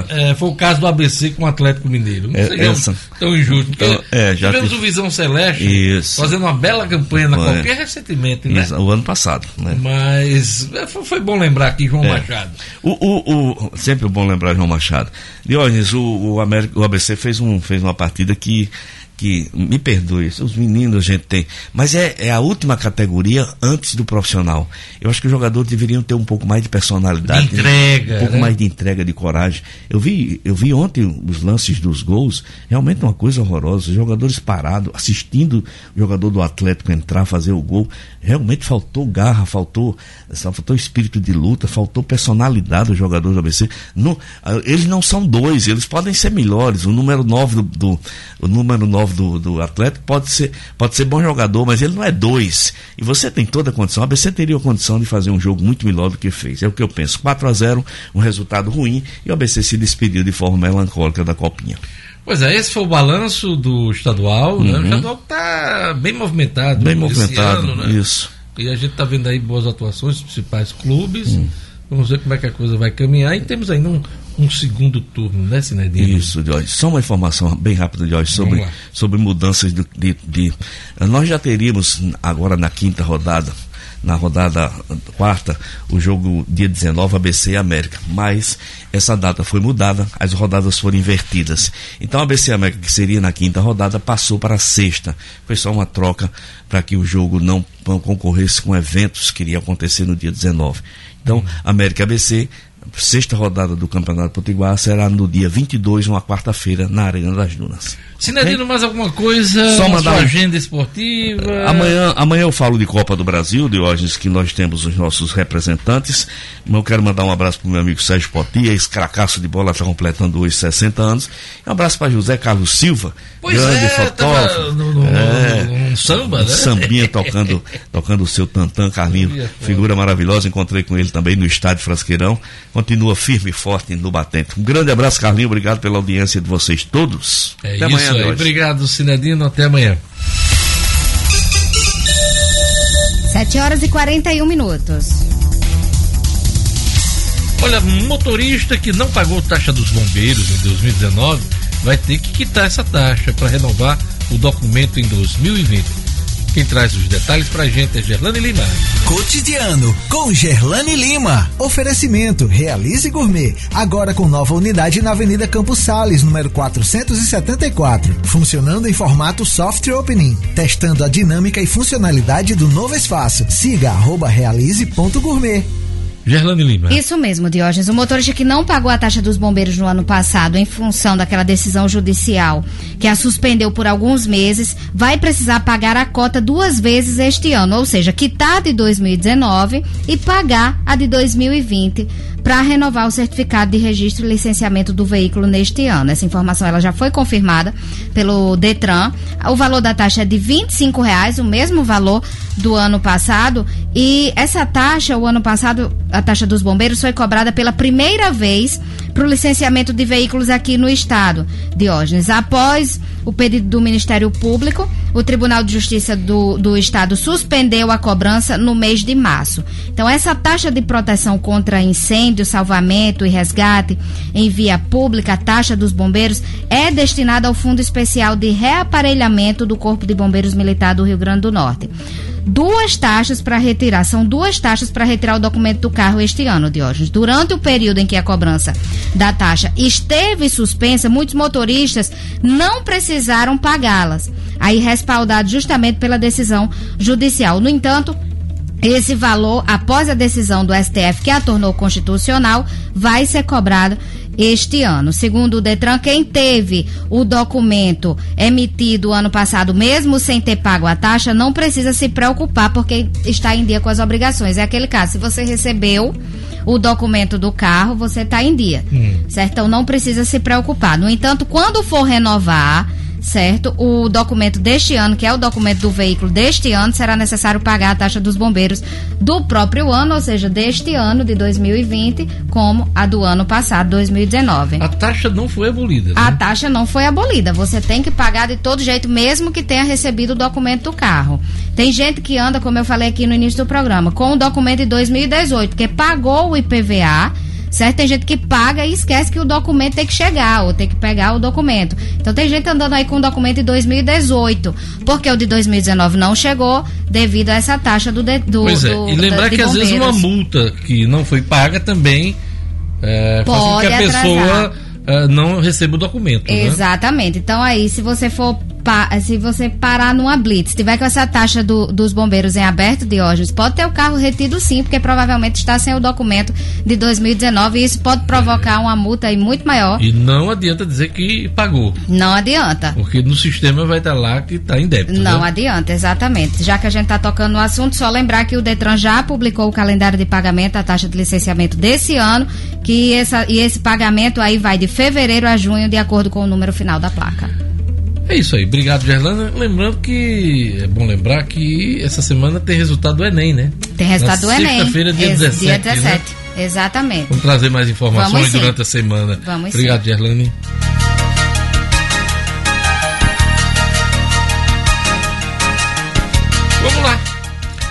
É, foi o caso do ABC com o Atlético Mineiro. Não É, seria essa- tão injusto. Então, é, já tivemos tive- o Visão Celeste Isso. fazendo uma bela campanha na qualquer recentemente, né? Isso, O ano passado, né? Mas é, foi, foi bom lembrar aqui João É. Machado. O, o, o- sempre bom lembrar João Machado. Diógenes, o, o, América, o ABC fez, um, fez uma partida que, que, me perdoe, os meninos a gente tem, mas é, é a última categoria antes do profissional. Eu acho que os jogadores deveriam ter um pouco mais de personalidade. De entrega, Um pouco né? mais de entrega, de coragem. Eu vi, eu vi ontem os lances dos gols, realmente uma coisa horrorosa. Os jogadores parados, assistindo o jogador do Atlético entrar, fazer o gol. Realmente faltou garra, faltou, faltou espírito de luta, faltou personalidade dos jogadores do ABC. Não, ah, eles não são dois, eles podem ser melhores. O número 9 do, do- o número 9 do, do Atlético pode ser, pode ser bom jogador, mas ele não é dois. E você tem toda a condição. O ABC teria a condição de fazer um jogo muito melhor do que fez. É o que eu penso. 4 a 0 um resultado ruim, e o ABC se despediu de forma melancólica da Copinha. Pois é, esse foi o balanço do estadual, né? O estadual está bem movimentado. Uhum. Bem movimentado, ano, né? isso. E a gente está vendo aí boas atuações dos principais clubes. Hum. Vamos ver como é que a coisa vai caminhar. E temos ainda um, um segundo turno, né, Sinedinho? Isso, Jorge. Só uma informação bem rápida, Jorge, sobre, sobre mudanças de, de, de- Nós já teríamos agora na quinta rodada, na rodada quarta, o jogo dia 19, ABC e América. Mas essa data foi mudada, as rodadas foram invertidas. Então a ABC e América, que seria na quinta rodada, passou para a sexta. Foi só uma troca para que o jogo não concorresse com eventos que iria acontecer no dia 19. Então, América ABC sexta rodada do Campeonato Potiguar será no dia 22, uma quarta-feira, na Arena das Dunas. Sinadino, mais alguma coisa? Só mandar Sua agenda esportiva. Amanhã, amanhã eu falo de Copa do Brasil, Diógenes, que nós temos os nossos representantes. Mas eu quero mandar um abraço para o meu amigo Sérgio Potia, esse cracaço de bola está completando hoje 60 anos. Um abraço para José Carlos Silva, Pois grande é, fotógrafo. tava no- no- É. num samba, né? Sambinha tocando, tocando o seu tantã, Carlinho. Figura maravilhosa, encontrei com ele também no estádio Frasqueirão. Continua firme e forte no batente. Um grande abraço, Carlinho. Obrigado pela audiência de vocês todos. É Até isso amanhã, aí. Obrigado, Sinadino. Até amanhã. 7 horas e 41 minutos. Olha, motorista que não pagou taxa dos bombeiros em 2019 vai ter que quitar essa taxa para renovar o documento em 2020. Quem traz os detalhes pra gente é Gerlane Lima. Cotidiano com Gerlane Lima. Oferecimento Realize Gourmet. Agora com nova unidade na Avenida Campos Sales, número 474. Funcionando em formato soft opening. Testando a dinâmica e funcionalidade do novo espaço. Siga arroba realize.gourmet. Gerlane Lima. Isso mesmo, Diógenes. O motorista que não pagou a taxa dos bombeiros no ano passado em função daquela decisão judicial que a suspendeu por alguns meses, vai precisar pagar a cota duas vezes este ano, ou seja, quitar de 2019 e pagar a de 2020 para renovar o certificado de registro e licenciamento do veículo neste ano. Essa informação ela já foi confirmada pelo Detran. O valor da taxa é de 25 reais, o mesmo valor do ano passado. E essa taxa, o ano passado, a taxa dos bombeiros foi cobrada pela primeira vez para o licenciamento de veículos aqui no estado. Diógenes, após o pedido do Ministério Público, o Tribunal de Justiça do, do Estado suspendeu a cobrança no mês de março. Então, essa taxa de proteção contra incêndio, salvamento e resgate em via pública, a taxa dos bombeiros, é destinada ao Fundo Especial de Reaparelhamento do Corpo de Bombeiros Militar do Rio Grande do Norte duas taxas para retirar. São duas taxas para retirar o documento do carro este ano, Diógenes. Durante o período em que a cobrança da taxa esteve suspensa, muitos motoristas não precisaram pagá-las. Aí respaldado justamente pela decisão judicial. No entanto, esse valor, após a decisão do STF que a tornou constitucional, vai ser cobrado este ano. Segundo o Detran, quem teve o documento emitido ano passado, mesmo sem ter pago a taxa, não precisa se preocupar porque está em dia com as obrigações. É aquele caso, se você recebeu o documento do carro, você está em dia. Certo? Então não precisa se preocupar. No entanto, quando for renovar, certo? O documento deste ano, que é o documento do veículo deste ano, será necessário pagar a taxa dos bombeiros do próprio ano, ou seja, deste ano de 2020, como a do ano passado, 2019. A taxa não foi abolida. A né? taxa não foi abolida. Você tem que pagar de todo jeito, mesmo que tenha recebido o documento do carro. Tem gente que anda, como eu falei aqui no início do programa, com o documento de 2018, porque pagou o IPVA. Certo? Tem gente que paga e esquece que o documento tem que chegar, ou tem que pegar o documento. Então tem gente andando aí com o documento de 2018, porque o de 2019 não chegou devido a essa taxa do. de- do Pois é, do- e lembrar da- que às vezes uma multa que não foi paga também é, faz com que a Pode atrasar. pessoa é, não receba o documento. né? Exatamente. Então aí, se você for se você parar numa blitz, tiver com essa taxa do- dos bombeiros em aberto, Diógenes, pode ter o carro retido sim, porque provavelmente está sem o documento de 2019 e isso pode provocar uma multa aí muito maior. E não adianta dizer que pagou, Não adianta. porque no sistema vai estar lá que está em débito. Não né? adianta, exatamente. Já que a gente está tocando no assunto, só lembrar que o Detran já publicou o calendário de pagamento, a taxa de licenciamento desse ano, que essa, e esse pagamento aí vai de fevereiro a junho, de acordo com o número final da placa. É isso aí, obrigado Gerlana. Lembrando que é bom lembrar que essa semana tem resultado do Enem, né? Tem resultado Na do Enem. Sexta-feira, dia Esse 17. Dia né? 17. Exatamente. Vamos trazer mais informações durante a semana. Vamos Obrigado, sim. Gerlane. Vamos lá.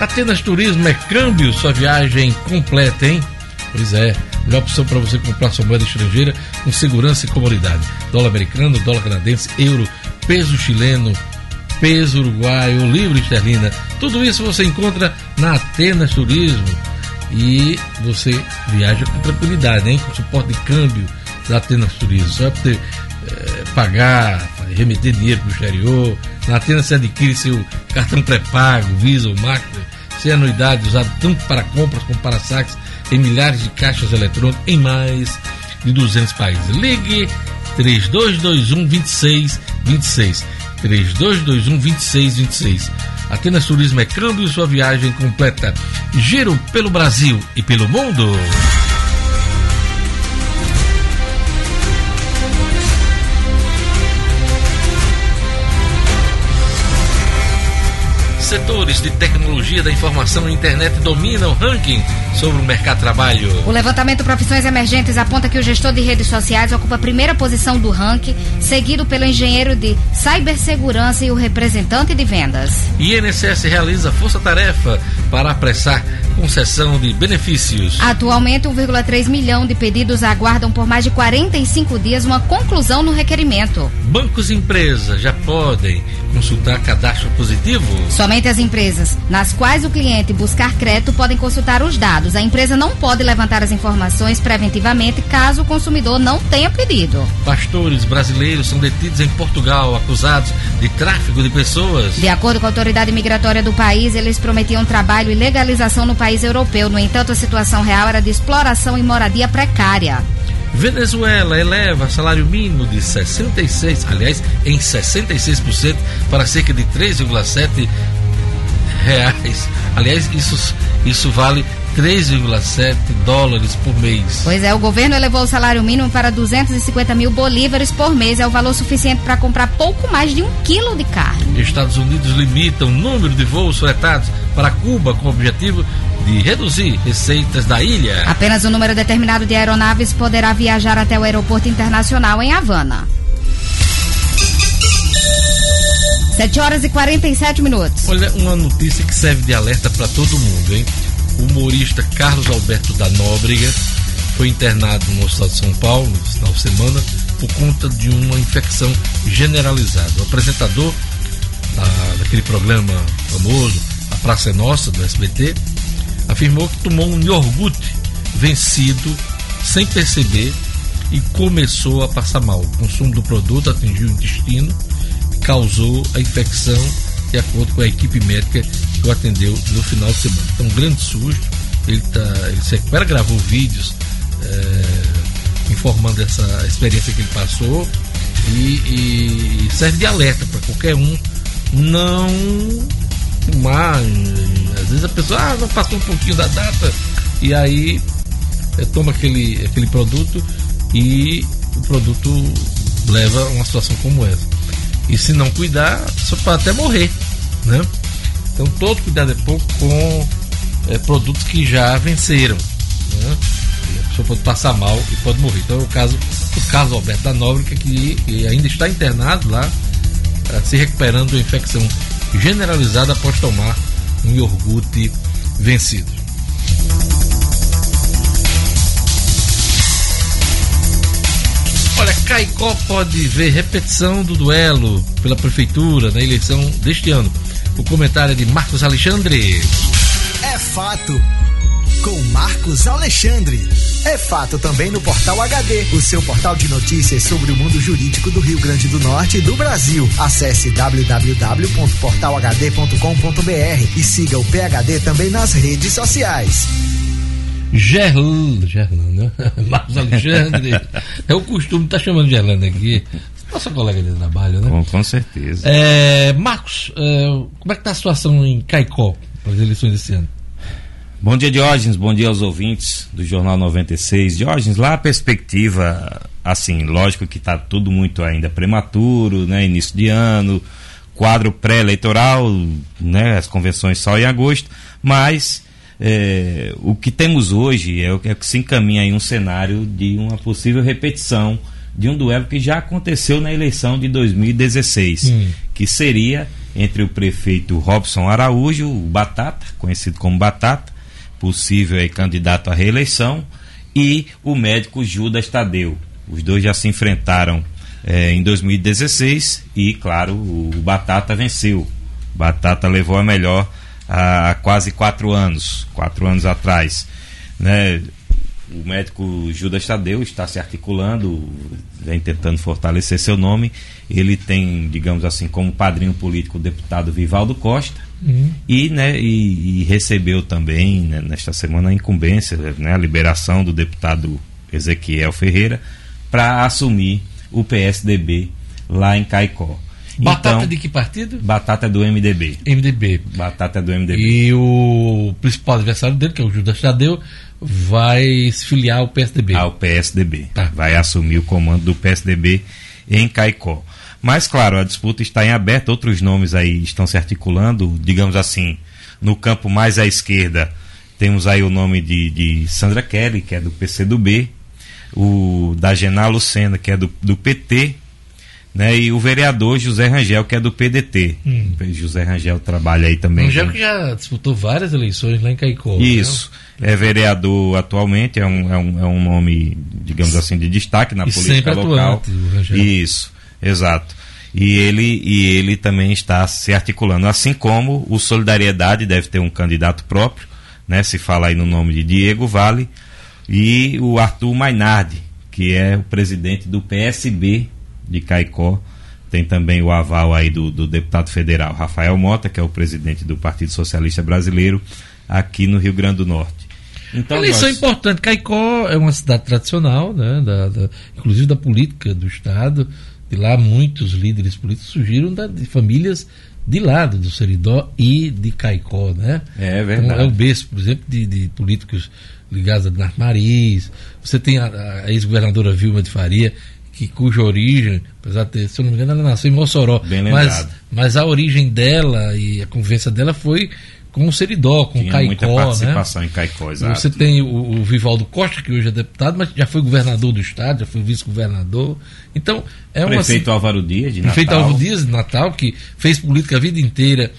Atenas Turismo é câmbio, sua viagem completa, hein? Pois é, melhor opção para você comprar sua moeda estrangeira com segurança e comodidade. Dólar americano, dólar canadense, euro, peso chileno, peso uruguaio, livre esterlina. Tudo isso você encontra na Atenas Turismo. E você viaja com tranquilidade, hein? Com suporte de câmbio da Atenas Turismo. Só vai poder eh, pagar, remeter dinheiro para o exterior. Na Atenas você adquire seu cartão pré-pago, Visa ou Master, sem anuidade, usado tanto para compras como para saques em milhares de caixas eletrônicos em mais de 200 países. Ligue 3221 2626. 3221 2626. Atenas Turismo é câmbio sua viagem completa. Giro pelo Brasil e pelo mundo. Setores de tecnologia da informação e internet dominam o ranking sobre o mercado de trabalho. O levantamento Profissões Emergentes aponta que o gestor de redes sociais ocupa a primeira posição do ranking, seguido pelo engenheiro de cibersegurança e o representante de vendas. INSS realiza força-tarefa para apressar concessão de benefícios. Atualmente, 1,3 milhão de pedidos aguardam por mais de 45 dias uma conclusão no requerimento. Bancos e empresas já podem consultar cadastro positivo? Somente as empresas nas quais o cliente buscar crédito podem consultar os dados. A empresa não pode levantar as informações preventivamente caso o consumidor não tenha pedido. Pastores brasileiros são detidos em Portugal acusados de tráfico de pessoas. De acordo com a autoridade migratória do país, eles prometiam trabalho e legalização no país europeu. No entanto, a situação real era de exploração e moradia precária. Venezuela eleva salário mínimo de 66, aliás, em 66% para cerca de 3,7 reais. Aliás, isso, isso vale 3,7 dólares por mês. Pois é, o governo elevou o salário mínimo para 250 mil bolívares por mês. É o valor suficiente para comprar pouco mais de um quilo de carne. Estados Unidos limitam o número de voos fretados para Cuba com o objetivo de reduzir receitas da ilha. Apenas um número determinado de aeronaves poderá viajar até o aeroporto internacional em Havana. 7 horas e 47 minutos. Olha, uma notícia que serve de alerta para todo mundo, hein? O humorista Carlos Alberto da Nóbrega foi internado no Hospital de São Paulo no final de semana por conta de uma infecção generalizada. O apresentador da, daquele programa famoso, Praça é Nossa, do SBT, afirmou que tomou um iogurte vencido sem perceber e começou a passar mal. O consumo do produto atingiu o intestino, causou a infecção, de acordo com a equipe médica que o atendeu no final de semana. Então, um grande susto. Ele, tá, ele se recupera, gravou vídeos é, informando essa experiência que ele passou e, e serve de alerta para qualquer um não fumar. Às vezes a pessoa ah, não passou um pouquinho da data e aí é, toma aquele, aquele produto e o produto leva a uma situação como essa. E se não cuidar, só pode até morrer, né? Então todo cuidado é pouco com é, produtos que já venceram, né? A pessoa pode passar mal e pode morrer. Então é o caso do Carlos Alberto da Nóbrega que, que ainda está internado lá, eh, se recuperando da infecção generalizada após tomar um iogurte vencido. Olha, Caicó pode ver repetição do duelo pela prefeitura na eleição deste ano. O comentário é de Marcos Alexandre. É fato. Com Marcos Alexandre. É fato também no Portal HD, o seu portal de notícias sobre o mundo jurídico do Rio Grande do Norte e do Brasil. Acesse www.portalhd.com.br e siga o PHD também nas redes sociais. Gerlando, Gerlando, né? Marcos Alexandre. é o costume tá chamando Gerlando aqui. Nossa colega de trabalho, né? Com, com certeza. É, Marcos, é, como é que está a situação em Caicó para as eleições desse ano? Bom dia, Diógenes. Bom dia aos ouvintes do Jornal 96. Diógenes, lá a perspectiva, assim, lógico que está tudo muito ainda prematuro, né? Início de ano, quadro pré-eleitoral, né? As convenções só em agosto, mas é, o que temos hoje é o que, é se encaminha em um cenário de uma possível repetição de um duelo que já aconteceu na eleição de 2016, hum. que seria entre o prefeito Robson Araújo, o Batata, conhecido como Batata, possível candidato à reeleição, e o médico Judas Tadeu. Os dois já se enfrentaram é, em 2016 e, claro, o Batata venceu. Batata levou a melhor há quase quatro anos, quatro anos atrás. Né? O médico Judas Tadeu está se articulando, vem tentando fortalecer seu nome. Ele tem, digamos assim, como padrinho político o deputado Vivaldo Costa. Uhum. E, né, e, e recebeu também, né, nesta semana, a incumbência, né, a liberação do deputado Ezequiel Ferreira para assumir o PSDB lá em Caicó. Batata Então, de que partido? Batata é do MDB. MDB. Batata é do MDB. E o principal adversário dele, que é o Judas Tadeu, vai se filiar ao PSDB. ao PSDB. Tá. Vai assumir o comando do PSDB em Caicó. Mas, claro, a disputa está em aberto, outros nomes aí estão se articulando, digamos assim, no campo mais à esquerda, temos aí o nome de, de Sandra Kelly, que é do PCdoB, o da Gená Lucena, que é do, do PT, né, e o vereador José Rangel, que é do PDT. Hum. José Rangel trabalha aí também. Angel com- que já disputou várias eleições lá em Caicó. isso. É vereador atualmente, é um, é um, é um nome, digamos assim, de destaque na E política sempre local. atuante, Rangel. Isso, exato. E ele, e ele também está se articulando. Assim como o Solidariedade deve ter um candidato próprio, né? Se fala aí no nome de Diego Vale, e o Arthur Mainardi, que é o presidente do PSB de Caicó. Tem também o aval aí do, do deputado federal Rafael Mota, que é o presidente do Partido Socialista Brasileiro, aqui no Rio Grande do Norte. Então, eleição nós- importante. Caicó é uma cidade tradicional, né, da, da- inclusive da política do Estado. De lá, muitos líderes políticos surgiram da- de famílias de lá, do Seridó e de Caicó. Né? É Então, verdade. é o berço, por exemplo, de, de políticos ligados a Dinar Maris. Você tem a, a ex-governadora Vilma de Faria, que, cuja origem, apesar de ter, se eu não me engano, ela nasceu em Mossoró. Bem mas, mas a origem dela e a convivência dela foi com o Seridó, com Tinha Caicó. muita né? participação em Caicó, exato. Você tem o, o Vivaldo Costa, que hoje é deputado, mas já foi governador do estado, já foi vice-governador. Então, é uma. Prefeito Álvaro Dias de Prefeito Natal. Álvaro Dias de Natal, que fez política a vida inteira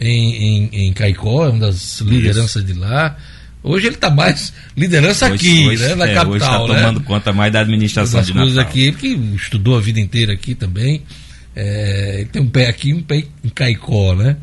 em, em, em Caicó, é uma das lideranças de lá. Hoje ele está mais liderança Hoje- aqui, hoje- né, na é, capital. Hoje está né? tomando conta mais da administração das de coisas Natal. aqui, porque estudou a vida inteira aqui também. É, ele tem um pé aqui e um pé em Caicó, né?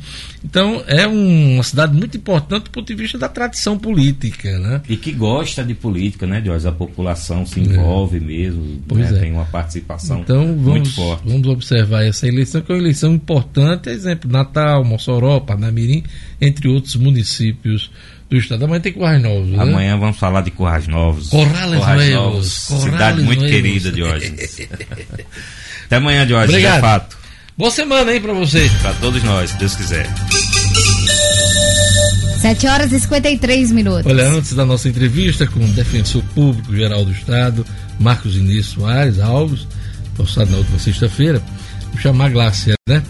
Então é um- uma cidade muito importante do ponto de vista da tradição política, né? E que gosta de política, né, Jorge? A população se envolve mesmo, Pois né? é. tem uma participação Então muito vamos, forte. vamos observar essa eleição, que é uma eleição importante, exemplo, Natal, Mossoró, Parnamirim, entre outros municípios do estado. Amanhã tem Currais Novos, né? Amanhã vamos falar de Corrais Novos. Corrales Novos, cidade Corrales muito Novos. querida, Jorge. Até amanhã, Jorge. Obrigado. É fato. Boa semana aí pra você. Para todos nós, se Deus quiser. 7 horas e 53 minutos. Olha, antes da nossa entrevista com o defensor público geral do Estado, Marcos Inês Soares Alves, postado na última sexta-feira, vou chamar a Glácia, né?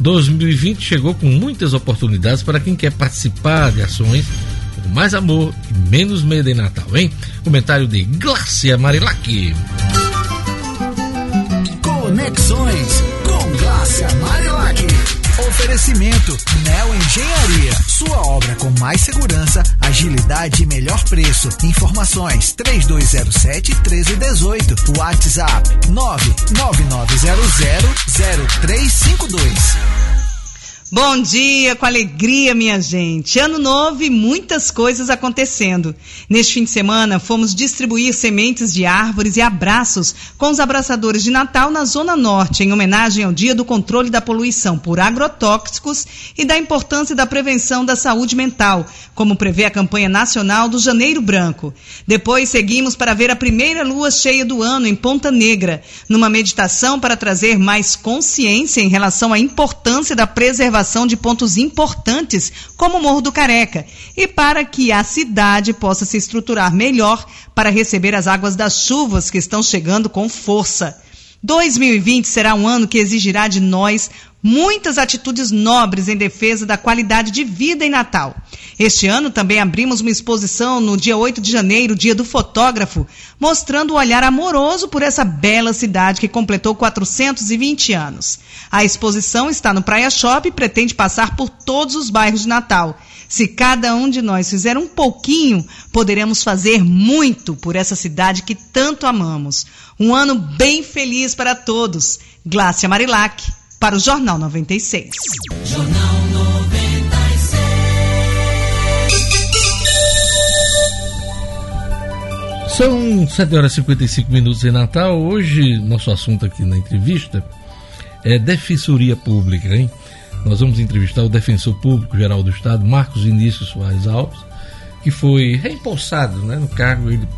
2020 chegou com muitas oportunidades para quem quer participar de ações com mais amor e menos medo em Natal, hein? Comentário de Glácia Marilac. Conexões com Glácia Marilac. Oferecimento Neo Engenharia. Sua obra com mais segurança, agilidade e melhor preço. Informações 3207-1318. WhatsApp 999000352. Bom dia, com alegria, minha gente. Ano novo e muitas coisas acontecendo. Neste fim de semana, fomos distribuir sementes de árvores e abraços com os abraçadores de Natal na Zona Norte, em homenagem ao Dia do Controle da Poluição por Agrotóxicos e da importância da prevenção da saúde mental, como prevê a campanha nacional do Janeiro Branco. Depois seguimos para ver a primeira lua cheia do ano em Ponta Negra, numa meditação para trazer mais consciência em relação à importância da preservação de pontos importantes, como o Morro do Careca, e para que a cidade possa se estruturar melhor para receber as águas das chuvas que estão chegando com força. 2020 será um ano que exigirá de nós muitas atitudes nobres em defesa da qualidade de vida em Natal. Este ano também abrimos uma exposição no dia 8 de janeiro, dia do fotógrafo, mostrando o olhar amoroso por essa bela cidade que completou 420 anos. A exposição está no Praia Shop e pretende passar por todos os bairros de Natal. Se cada um de nós fizer um pouquinho, poderemos fazer muito por essa cidade que tanto amamos. Um ano bem feliz para todos. Glácia Marilac, para o Jornal 96. Jornal 96. São 7 horas e 55 minutos em Natal. Hoje, nosso assunto aqui na entrevista é Defensoria Pública, hein? Nós vamos entrevistar o Defensor Público Geral do Estado, Marcos Vinícius Soares Alves, que foi reempossado né, no cargo. Ele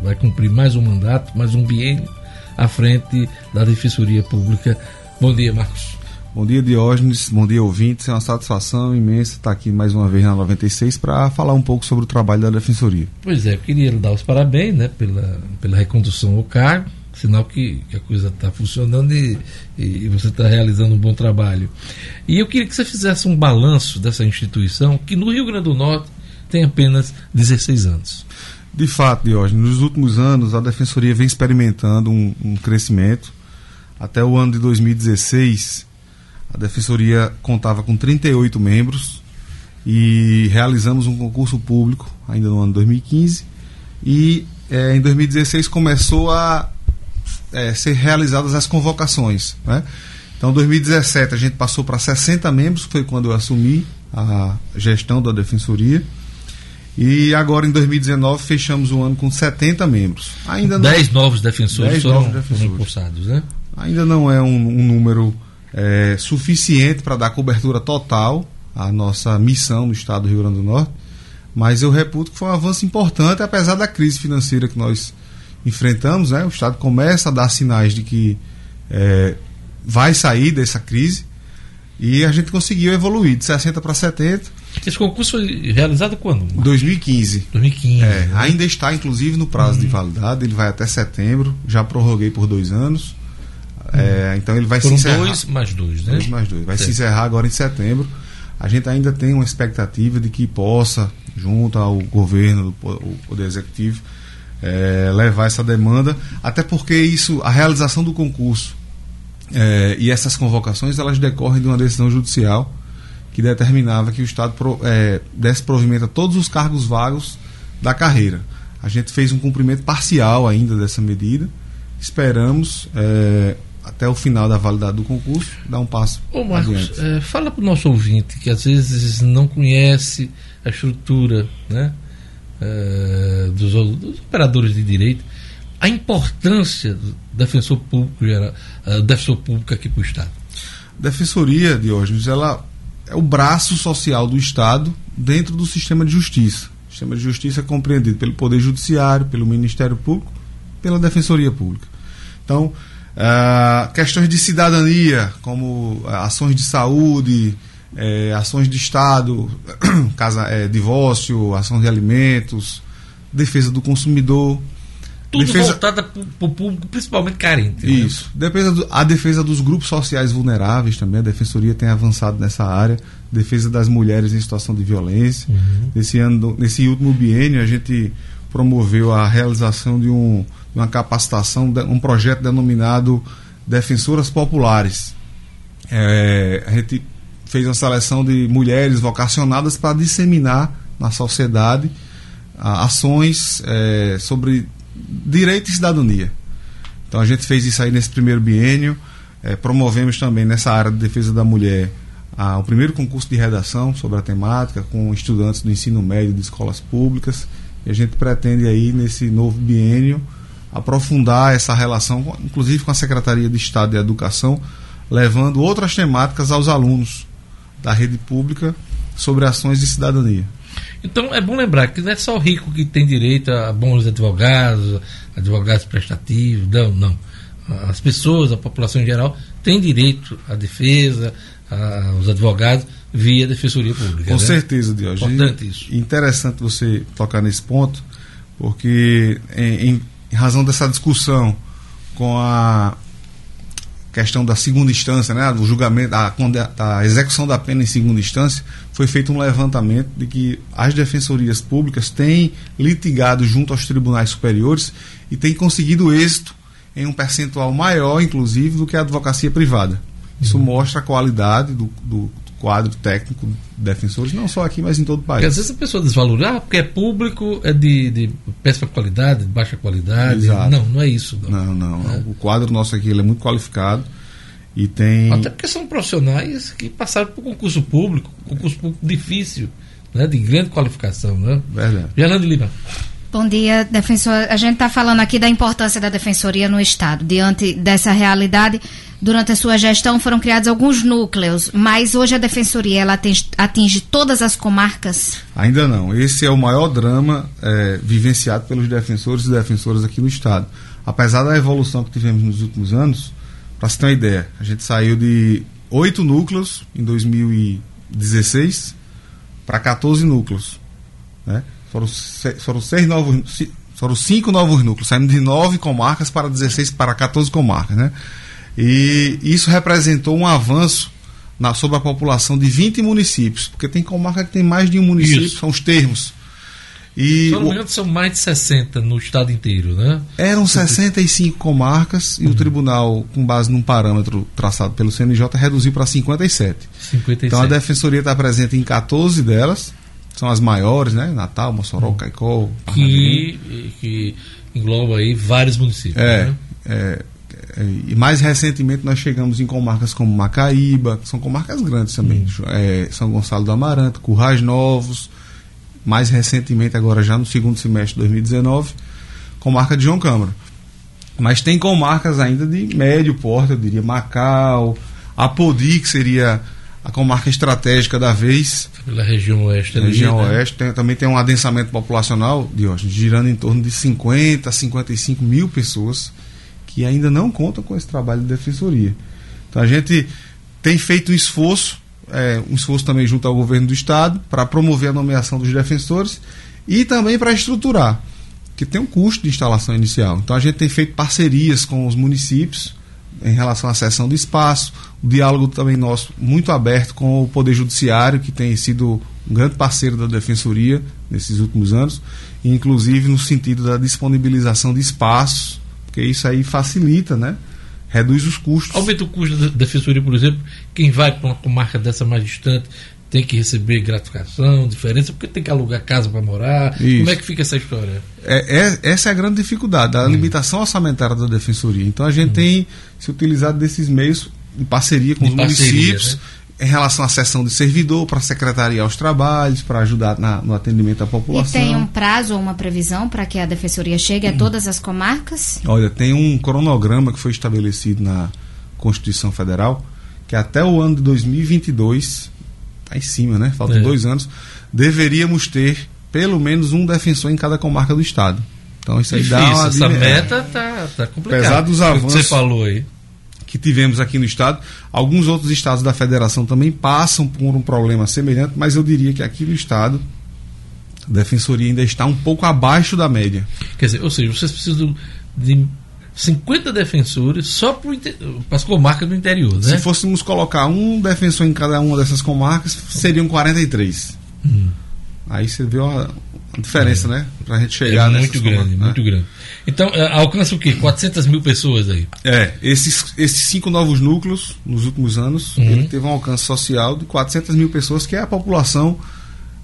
vai cumprir mais um mandato, mais um biênio à frente da Defensoria Pública. Bom dia, Marcos. Bom dia, Diógenes. Bom dia, ouvintes. É uma satisfação imensa estar aqui mais uma vez na 96 para falar um pouco sobre o trabalho da Defensoria. Pois é, eu queria lhe dar os parabéns né, pela, pela recondução ao cargo, sinal que, que a coisa está funcionando e, e você está realizando um bom trabalho. E eu queria que você fizesse um balanço dessa instituição, que no Rio Grande do Norte tem apenas 16 anos. De fato, Diógenes, nos últimos anos a Defensoria vem experimentando um, um crescimento. Até o ano de 2016, a Defensoria contava com 38 membros e realizamos um concurso público ainda no ano 2015 e é, em 2016 começou a é, ser realizadas as convocações. Né? Então, em 2017 a gente passou para 60 membros, foi quando eu assumi a gestão da Defensoria. E agora em 2019 fechamos o ano com 70 membros. Ainda 10 novos defensores 10 foram, novos defensores. foram impulsados, né? Ainda não é um, um número é, suficiente para dar cobertura total à nossa missão no estado do Rio Grande do Norte, mas eu reputo que foi um avanço importante, apesar da crise financeira que nós enfrentamos. Né? O estado começa a dar sinais de que é, vai sair dessa crise e a gente conseguiu evoluir de 60 para 70. Esse concurso foi realizado quando? 2015. 2015. É, né? Ainda está, inclusive, no prazo uhum. de validade, ele vai até setembro, já prorroguei por dois anos. É, então ele vai Foram se encerrar. dois mais dois, né? Dois mais dois. Vai certo. se encerrar agora em setembro. A gente ainda tem uma expectativa de que possa, junto ao governo, o Poder Executivo, é, levar essa demanda, até porque isso, a realização do concurso é, e essas convocações, elas decorrem de uma decisão judicial que determinava que o Estado pro, é, desse provimento a todos os cargos vagos da carreira. A gente fez um cumprimento parcial ainda dessa medida. Esperamos é, até o final da validade do concurso, dar um passo. Ô Marcos, é, fala para o nosso ouvinte que às vezes não conhece a estrutura né, é, dos, dos, operadores de direito, a importância do defensor público, geral, uh, defensor público aqui para o Estado. Defensoria, Diógenes, ela é o braço social do Estado dentro do sistema de justiça. O sistema de justiça é compreendido pelo Poder Judiciário, pelo Ministério Público, pela Defensoria Pública. Então, Uh, questões de cidadania, como uh, ações de saúde, eh, ações de Estado, casa, eh, divórcio, ação de alimentos, defesa do consumidor. Tudo defesa... voltada para o público, principalmente carente. Né? Isso. Né? Defesa do, a defesa dos grupos sociais vulneráveis também, a Defensoria tem avançado nessa área. Defesa das mulheres em situação de violência. Uhum. Nesse, ano, nesse último biênio, a gente promoveu a realização de um uma capacitação, um projeto denominado Defensoras Populares. É, a gente fez uma seleção de mulheres vocacionadas para disseminar na sociedade ações é, sobre direito e cidadania. Então a gente fez isso aí nesse primeiro biênio. É, promovemos também nessa área de defesa da mulher a, o primeiro concurso de redação sobre a temática com estudantes do ensino médio de escolas públicas. E a gente pretende aí nesse novo biênio aprofundar essa relação, inclusive com a Secretaria de Estado de Educação, levando outras temáticas aos alunos da rede pública sobre ações de cidadania. Então é bom lembrar que não é só o rico que tem direito a bons advogados, advogados prestativos, não, não. As pessoas, a população em geral, tem direito à defesa, aos advogados via defensoria pública. Com né? certeza, Diogo. Importante isso. Interessante você tocar nesse ponto, porque em, em em razão dessa discussão com a questão da segunda instância, né, do julgamento, da, da execução da pena em segunda instância, foi feito um levantamento de que as defensorias públicas têm litigado junto aos tribunais superiores e têm conseguido êxito em um percentual maior, inclusive, do que a advocacia privada. Isso uhum. mostra a qualidade do, do, quadro técnico de defensores, não só aqui, mas em todo o país. Porque às vezes a pessoa desvaloriza, ah, porque é público, é de, de péssima qualidade, de baixa qualidade. Exato. Não, não é isso. Não, não. não. É. O quadro nosso aqui ele é muito qualificado e tem. Até porque são profissionais que passaram por concurso público, concurso público difícil, né, de grande qualificação. Né? Verdade. Gerlando Lima. Bom dia, defensor. A gente está falando aqui da importância da defensoria no Estado. Diante dessa realidade, durante a sua gestão foram criados alguns núcleos, mas hoje a defensoria ela atinge, atinge todas as comarcas? Ainda não. Esse é o maior drama é, vivenciado pelos defensores e defensoras aqui no Estado. Apesar da evolução que tivemos nos últimos anos, para se ter uma ideia, a gente saiu de oito núcleos em 2016 para 14 núcleos. Né? Foram, seis, foram seis novos. Foram cinco novos núcleos, saindo de nove comarcas para 16 para 14 comarcas. Né? E isso representou um avanço na, sobre a população de 20 municípios, porque tem comarca que tem mais de um município, Isso. são os termos. E o- engano, são mais de 60 no estado inteiro, né? eram 65 comarcas e o tribunal, com base num parâmetro traçado pelo CNJ, reduziu para 57. 57. Então a defensoria está presente em 14 delas, são as maiores, né? Natal, Mossoró, Caicó, Parnamirim. que, que engloba aí vários municípios. É, né? é, é, e mais recentemente nós chegamos em comarcas como Macaíba, que são comarcas grandes também, é, São Gonçalo do Amaranto, Currais Novos, mais recentemente agora já no segundo semestre de 2019, comarca de João Câmara. Mas tem comarcas ainda de médio porte, eu diria Macau, Apodi, que seria a comarca estratégica da vez, Pela região oeste. ali, região né? oeste, tem- também tem um adensamento populacional, Diógenes, girando em torno de 50 a 55 mil pessoas que ainda não contam com esse trabalho de defensoria. Então a gente tem feito um esforço, é, um esforço também junto ao governo do estado, para promover a nomeação dos defensores e também para estruturar, que tem um custo de instalação inicial. Então a gente tem feito parcerias com os municípios em relação à cessão do espaço, o diálogo também nosso muito aberto com o Poder Judiciário, que tem sido um grande parceiro da Defensoria nesses últimos anos, inclusive no sentido da disponibilização de espaços, porque isso aí facilita, né? Reduz os custos. Aumenta o custo da defensoria, por exemplo, quem vai para uma comarca dessa mais distante tem que receber gratificação, diferença, porque tem que alugar casa para morar. Isso. Como é que fica essa história? É, é- essa é a grande dificuldade, a limitação orçamentária da defensoria. Então a gente tem se utilizado desses meios em parceria com De os parceria, municípios né? em relação à sessão de servidor, para secretariar os trabalhos, para ajudar na- no atendimento à E população. tem um prazo ou uma previsão para que a defensoria chegue Hum. a todas as comarcas? Olha, tem um cronograma que foi estabelecido na Constituição Federal que até o ano de 2022, tá em cima, né? Faltam É. dois anos, deveríamos ter pelo menos um defensor em cada comarca do estado. Então isso aí dá Difícil, uma essa meta tá, tá complicada. Apesar dos O que avanços Você falou aí. que tivemos aqui no estado, alguns outros estados da federação também passam por um problema semelhante, mas eu diria que aqui no estado a defensoria ainda está um pouco abaixo da média. Quer dizer, ou seja, vocês precisam de 50 defensores só para as comarcas do interior, né? Se fôssemos colocar um defensor em cada uma dessas comarcas, seriam 43. Hum. Aí você vê uma, uma diferença, né? Pra gente chegar é muito grande, comarcas, né? muito grande. Então, é, alcança o quê? 400 mil pessoas aí. É, esses, esses cinco novos núcleos, nos últimos anos, Uhum. ele teve um alcance social de 400 mil pessoas, que é a população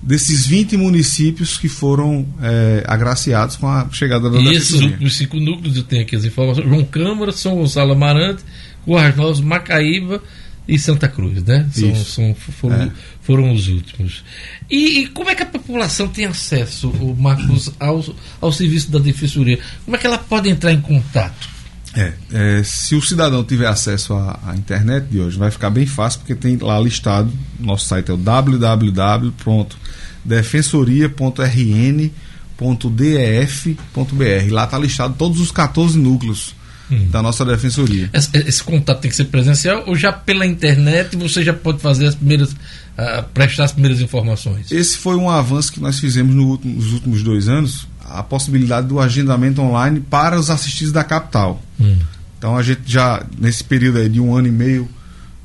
desses 20 municípios que foram é, agraciados com a chegada da E esses últimos cinco núcleos, eu tenho aqui as informações: João Câmara, São Gonçalo Amarante, Guardas Novos, Macaíba e Santa Cruz, né? São, são- foram, É. foram os últimos. E, e como é que a população tem acesso, o Marcos, ao, ao serviço da defensoria? Como é que ela pode entrar em contato? É, é, se o cidadão tiver acesso à, à internet de hoje, vai ficar bem fácil, porque tem lá listado, nosso site é o www.defensoria.rn.def.br. Lá está listado todos os 14 núcleos Hum. da nossa defensoria. Esse, esse contato tem que ser presencial ou já pela internet você já pode fazer as primeiras, ah, prestar as primeiras informações? Esse foi um avanço que nós fizemos no último- nos últimos dois anos, a possibilidade do agendamento online para os assistidos da capital. Hum. Então a gente já, nesse período aí de um ano e meio,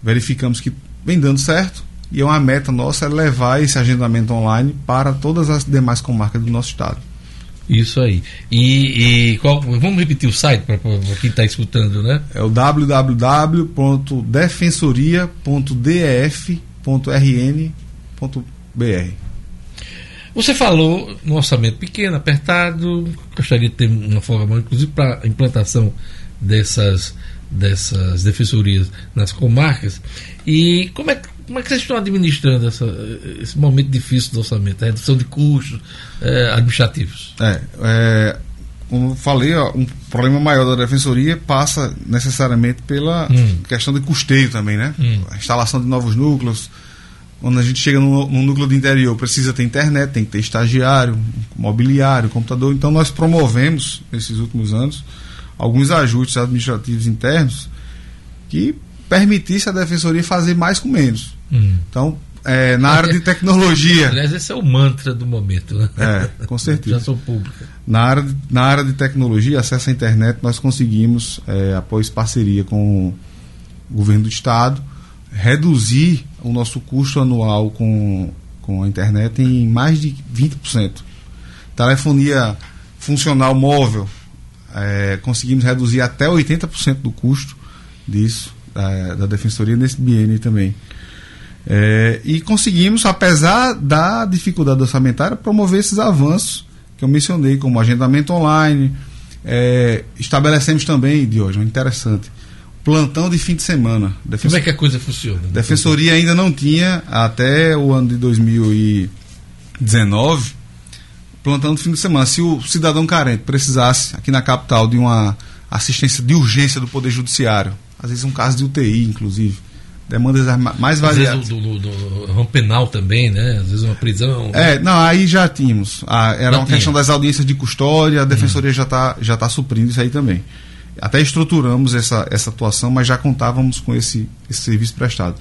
verificamos que vem dando certo. E uma meta nossa é levar esse agendamento online para todas as demais comarcas do nosso estado. Isso aí. E, e qual- vamos repetir o site para quem está escutando, né? É o www.defensoria.df.rn.br. Você falou no orçamento pequeno, apertado, gostaria de ter uma forma, inclusive para a implantação dessas, dessas defensorias nas comarcas. E como é que Como é que vocês estão administrando essa, esse momento difícil do orçamento, a redução de custos eh, administrativos? É, é, como falei, ó, um problema maior da defensoria passa necessariamente pela Hum. questão de custeio também, né? Hum. A instalação de novos núcleos. Quando a gente chega num, num núcleo de interior, precisa ter internet, tem que ter estagiário, mobiliário, computador. Então nós promovemos, nesses últimos anos, alguns ajustes administrativos internos que permitisse a defensoria fazer mais com menos. Hum. Então, é, na área de tecnologia. Aliás, esse é o mantra do momento, né? É, com certeza. Já sou pública. Na área, de, na área de tecnologia, acesso à internet, nós conseguimos, é, após parceria com o governo do estado, reduzir o nosso custo anual com, com a internet em mais de 20%. Telefonia funcional móvel, é, conseguimos reduzir até 80% do custo disso, é, da defensoria, nesse biênio também. É, e conseguimos, apesar da dificuldade orçamentária, promover esses avanços que eu mencionei, como agendamento online. É, estabelecemos também, Diogo, interessante, plantão de fim de semana. Como é que a coisa funciona? Defensoria ainda não tinha, até o ano de 2019, plantão de fim de semana. Se o cidadão carente precisasse, aqui na capital, de uma assistência de urgência do Poder Judiciário, às vezes um caso de UTI, inclusive, demandas mais Às variadas. vezes do, do, do, ramo penal também, né? Às vezes uma prisão. É, não, aí já tínhamos. Ah, era uma tinha. questão das audiências de custódia, a defensoria já está já tá suprindo isso aí também. Até estruturamos essa, essa atuação, mas já contávamos com esse, esse serviço prestado.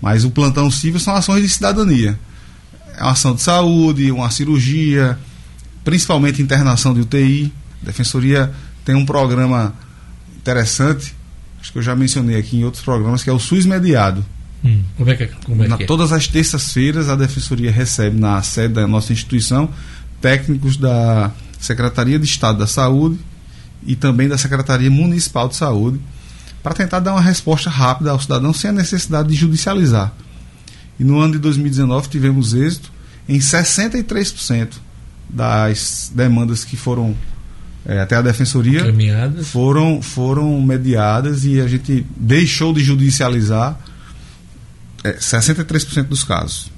Mas o plantão civil são ações de cidadania. É uma ação de saúde, uma cirurgia, principalmente internação de UTI. A defensoria tem um programa interessante, acho que eu já mencionei aqui em outros programas, que é o SUS mediado. Hum, como é que é? Como é, Na- que é? Todas as terças-feiras a Defensoria recebe na sede da nossa instituição técnicos da Secretaria de Estado da Saúde e também da Secretaria Municipal de Saúde para tentar dar uma resposta rápida ao cidadão sem a necessidade de judicializar. E no ano de 2019 tivemos êxito em 63% das demandas que foram eh, até a Defensoria foram, foram mediadas e a gente deixou de judicializar é, 63% dos casos.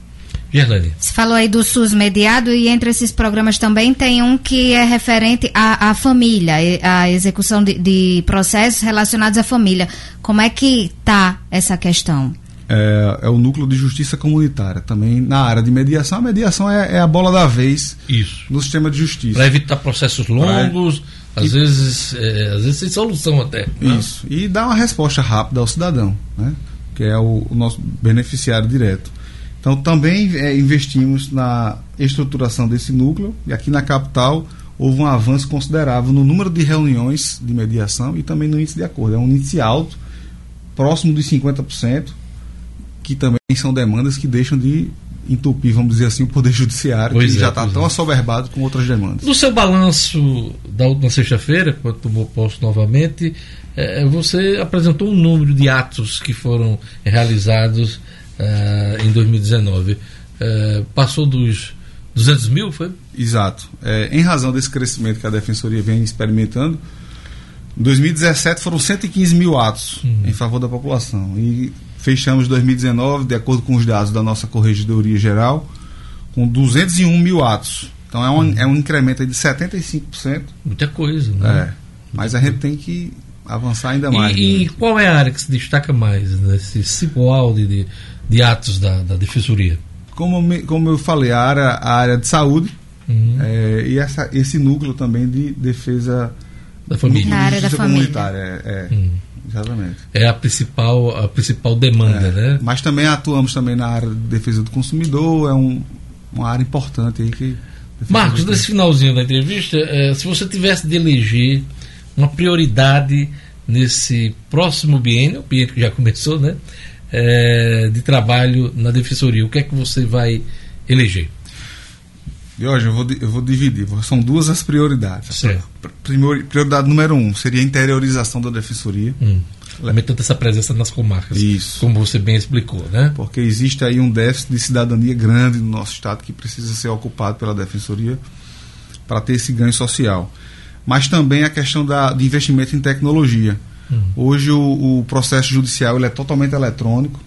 Gerlane. Você falou aí do SUS mediado e entre esses programas também tem um que é referente à, à família, e- à execução de, de processos relacionados à família. Como é que está essa questão? É, é o núcleo de justiça comunitária. Também na área de mediação, a mediação é, é a bola da vez Isso. no sistema de justiça. Para evitar processos longos, às vezes, é, às vezes sem solução até. né? Isso. E dá uma resposta rápida ao cidadão, né? que é o, o nosso beneficiário direto. Então também é, investimos na estruturação desse núcleo e aqui na capital houve um avanço considerável no número de reuniões de mediação e também no índice de acordo. É um índice alto, próximo dos 50%, que também são demandas que deixam de entupir, vamos dizer assim, o Poder Judiciário, Pois que é, já está tão é. assoberbado com outras demandas. No seu balanço da última sexta-feira, quando tomou posto novamente, eh, você apresentou um número de atos que foram realizados eh, em 2019. Eh, passou dos 200 mil, foi? Exato. É, em razão desse crescimento que a Defensoria vem experimentando, em 2017 foram 115 mil atos em favor da população. E fechamos 2019, de acordo com os dados da nossa Corregedoria Geral, com 201 mil atos. Então é um, é um incremento de 75%. Muita coisa, né? É. Mas a gente tem que avançar ainda mais. E, e né? qual é a área que se destaca mais nesse cipoal de, de, de atos da, da Defensoria? Como, me- como eu falei, a área, a área de saúde Uhum. é, e essa, esse núcleo também de defesa Da família. Na de área da justiça família. comunitária. É, é, Hum. Exatamente. É a principal, a principal demanda, É, né? Mas também atuamos também na área de defesa do consumidor, é um, uma área importante aí que. Marcos, nesse finalzinho da entrevista, eh, se você tivesse de eleger uma prioridade nesse próximo biênio, o biênio que já começou, né? Eh, de trabalho na defensoria, o que é que você vai eleger? Hoje eu vou, eu vou dividir, são duas as prioridades. Certo. Prioridade número um seria a interiorização da defensoria, Hum. Aumentando essa presença nas comarcas, Isso. como você bem explicou, né? porque existe aí um déficit de cidadania grande no nosso estado que precisa ser ocupado pela defensoria para ter esse ganho social. Mas também a questão da, de investimento em tecnologia. Hum. Hoje o, o processo judicial ele é totalmente eletrônico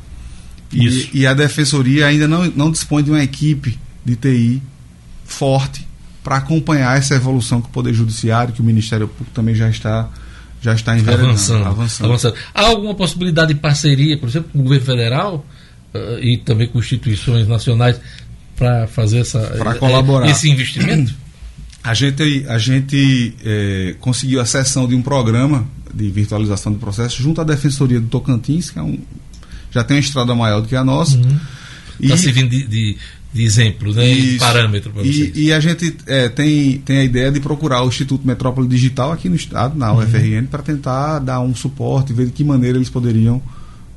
E, e, a defensoria ainda não, não dispõe de uma equipe de TI forte para acompanhar essa evolução que o Poder Judiciário, que o Ministério Público também já está já está avançando, avançando. avançando. Há alguma possibilidade de parceria, por exemplo, com o governo federal uh, e também com instituições nacionais para fazer essa para colaborar esse investimento? A gente a gente é, conseguiu a sessão de um programa de virtualização do processo junto à Defensoria do Tocantins, que é um já tem uma estrada maior do que a nossa. Uhum. Está servindo de, de, de, exemplo, né? de parâmetro para vocês. E, e, a gente é, tem, tem a ideia de procurar o Instituto Metrópole Digital aqui no estado, na UFRN, uhum. para tentar dar um suporte, ver de que maneira eles poderiam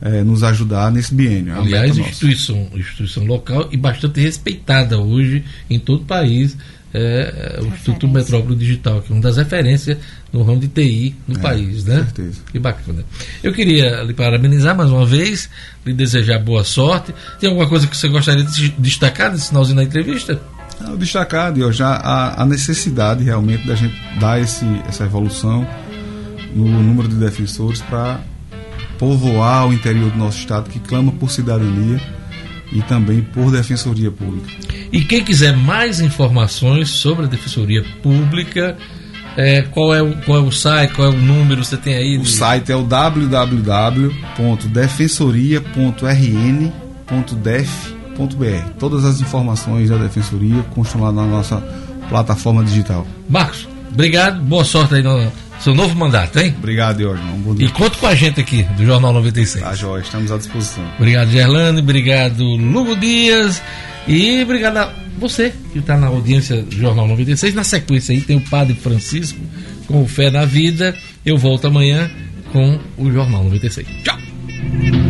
é, nos ajudar nesse biênio. É Aliás, instituição, instituição local e bastante respeitada hoje em todo o país é, é o Instituto Metrópole Digital, que é uma das referências no ramo de TI no é, país, né? Certeza. Que bacana. Eu queria lhe parabenizar mais uma vez, lhe desejar boa sorte. Tem alguma coisa que você gostaria de destacar nesse finalzinho da entrevista? Não, destacar, Deus, já a, a, necessidade realmente da gente dar esse, essa evolução no número de defensores para povoar o interior do nosso estado que clama por cidadania e também por defensoria pública. E quem quiser mais informações sobre a Defensoria Pública, é, qual, é o, qual é o site, qual é o número você tem aí? O de... site é o www.defensoria.rn.def.br. Todas as informações da Defensoria constam lá na nossa plataforma digital. Marcos, obrigado, boa sorte aí no seu novo mandato, hein? Obrigado, Jorge. Dia. E conta com a gente aqui do Jornal 96. Tá, Jorge, estamos à disposição. Obrigado, Gerlane, obrigado, Lugo Dias. E obrigado a você que está na audiência do Jornal 96. Na sequência aí tem o Padre Francisco com o Fé na Vida. Eu volto amanhã com o Jornal 96. Tchau!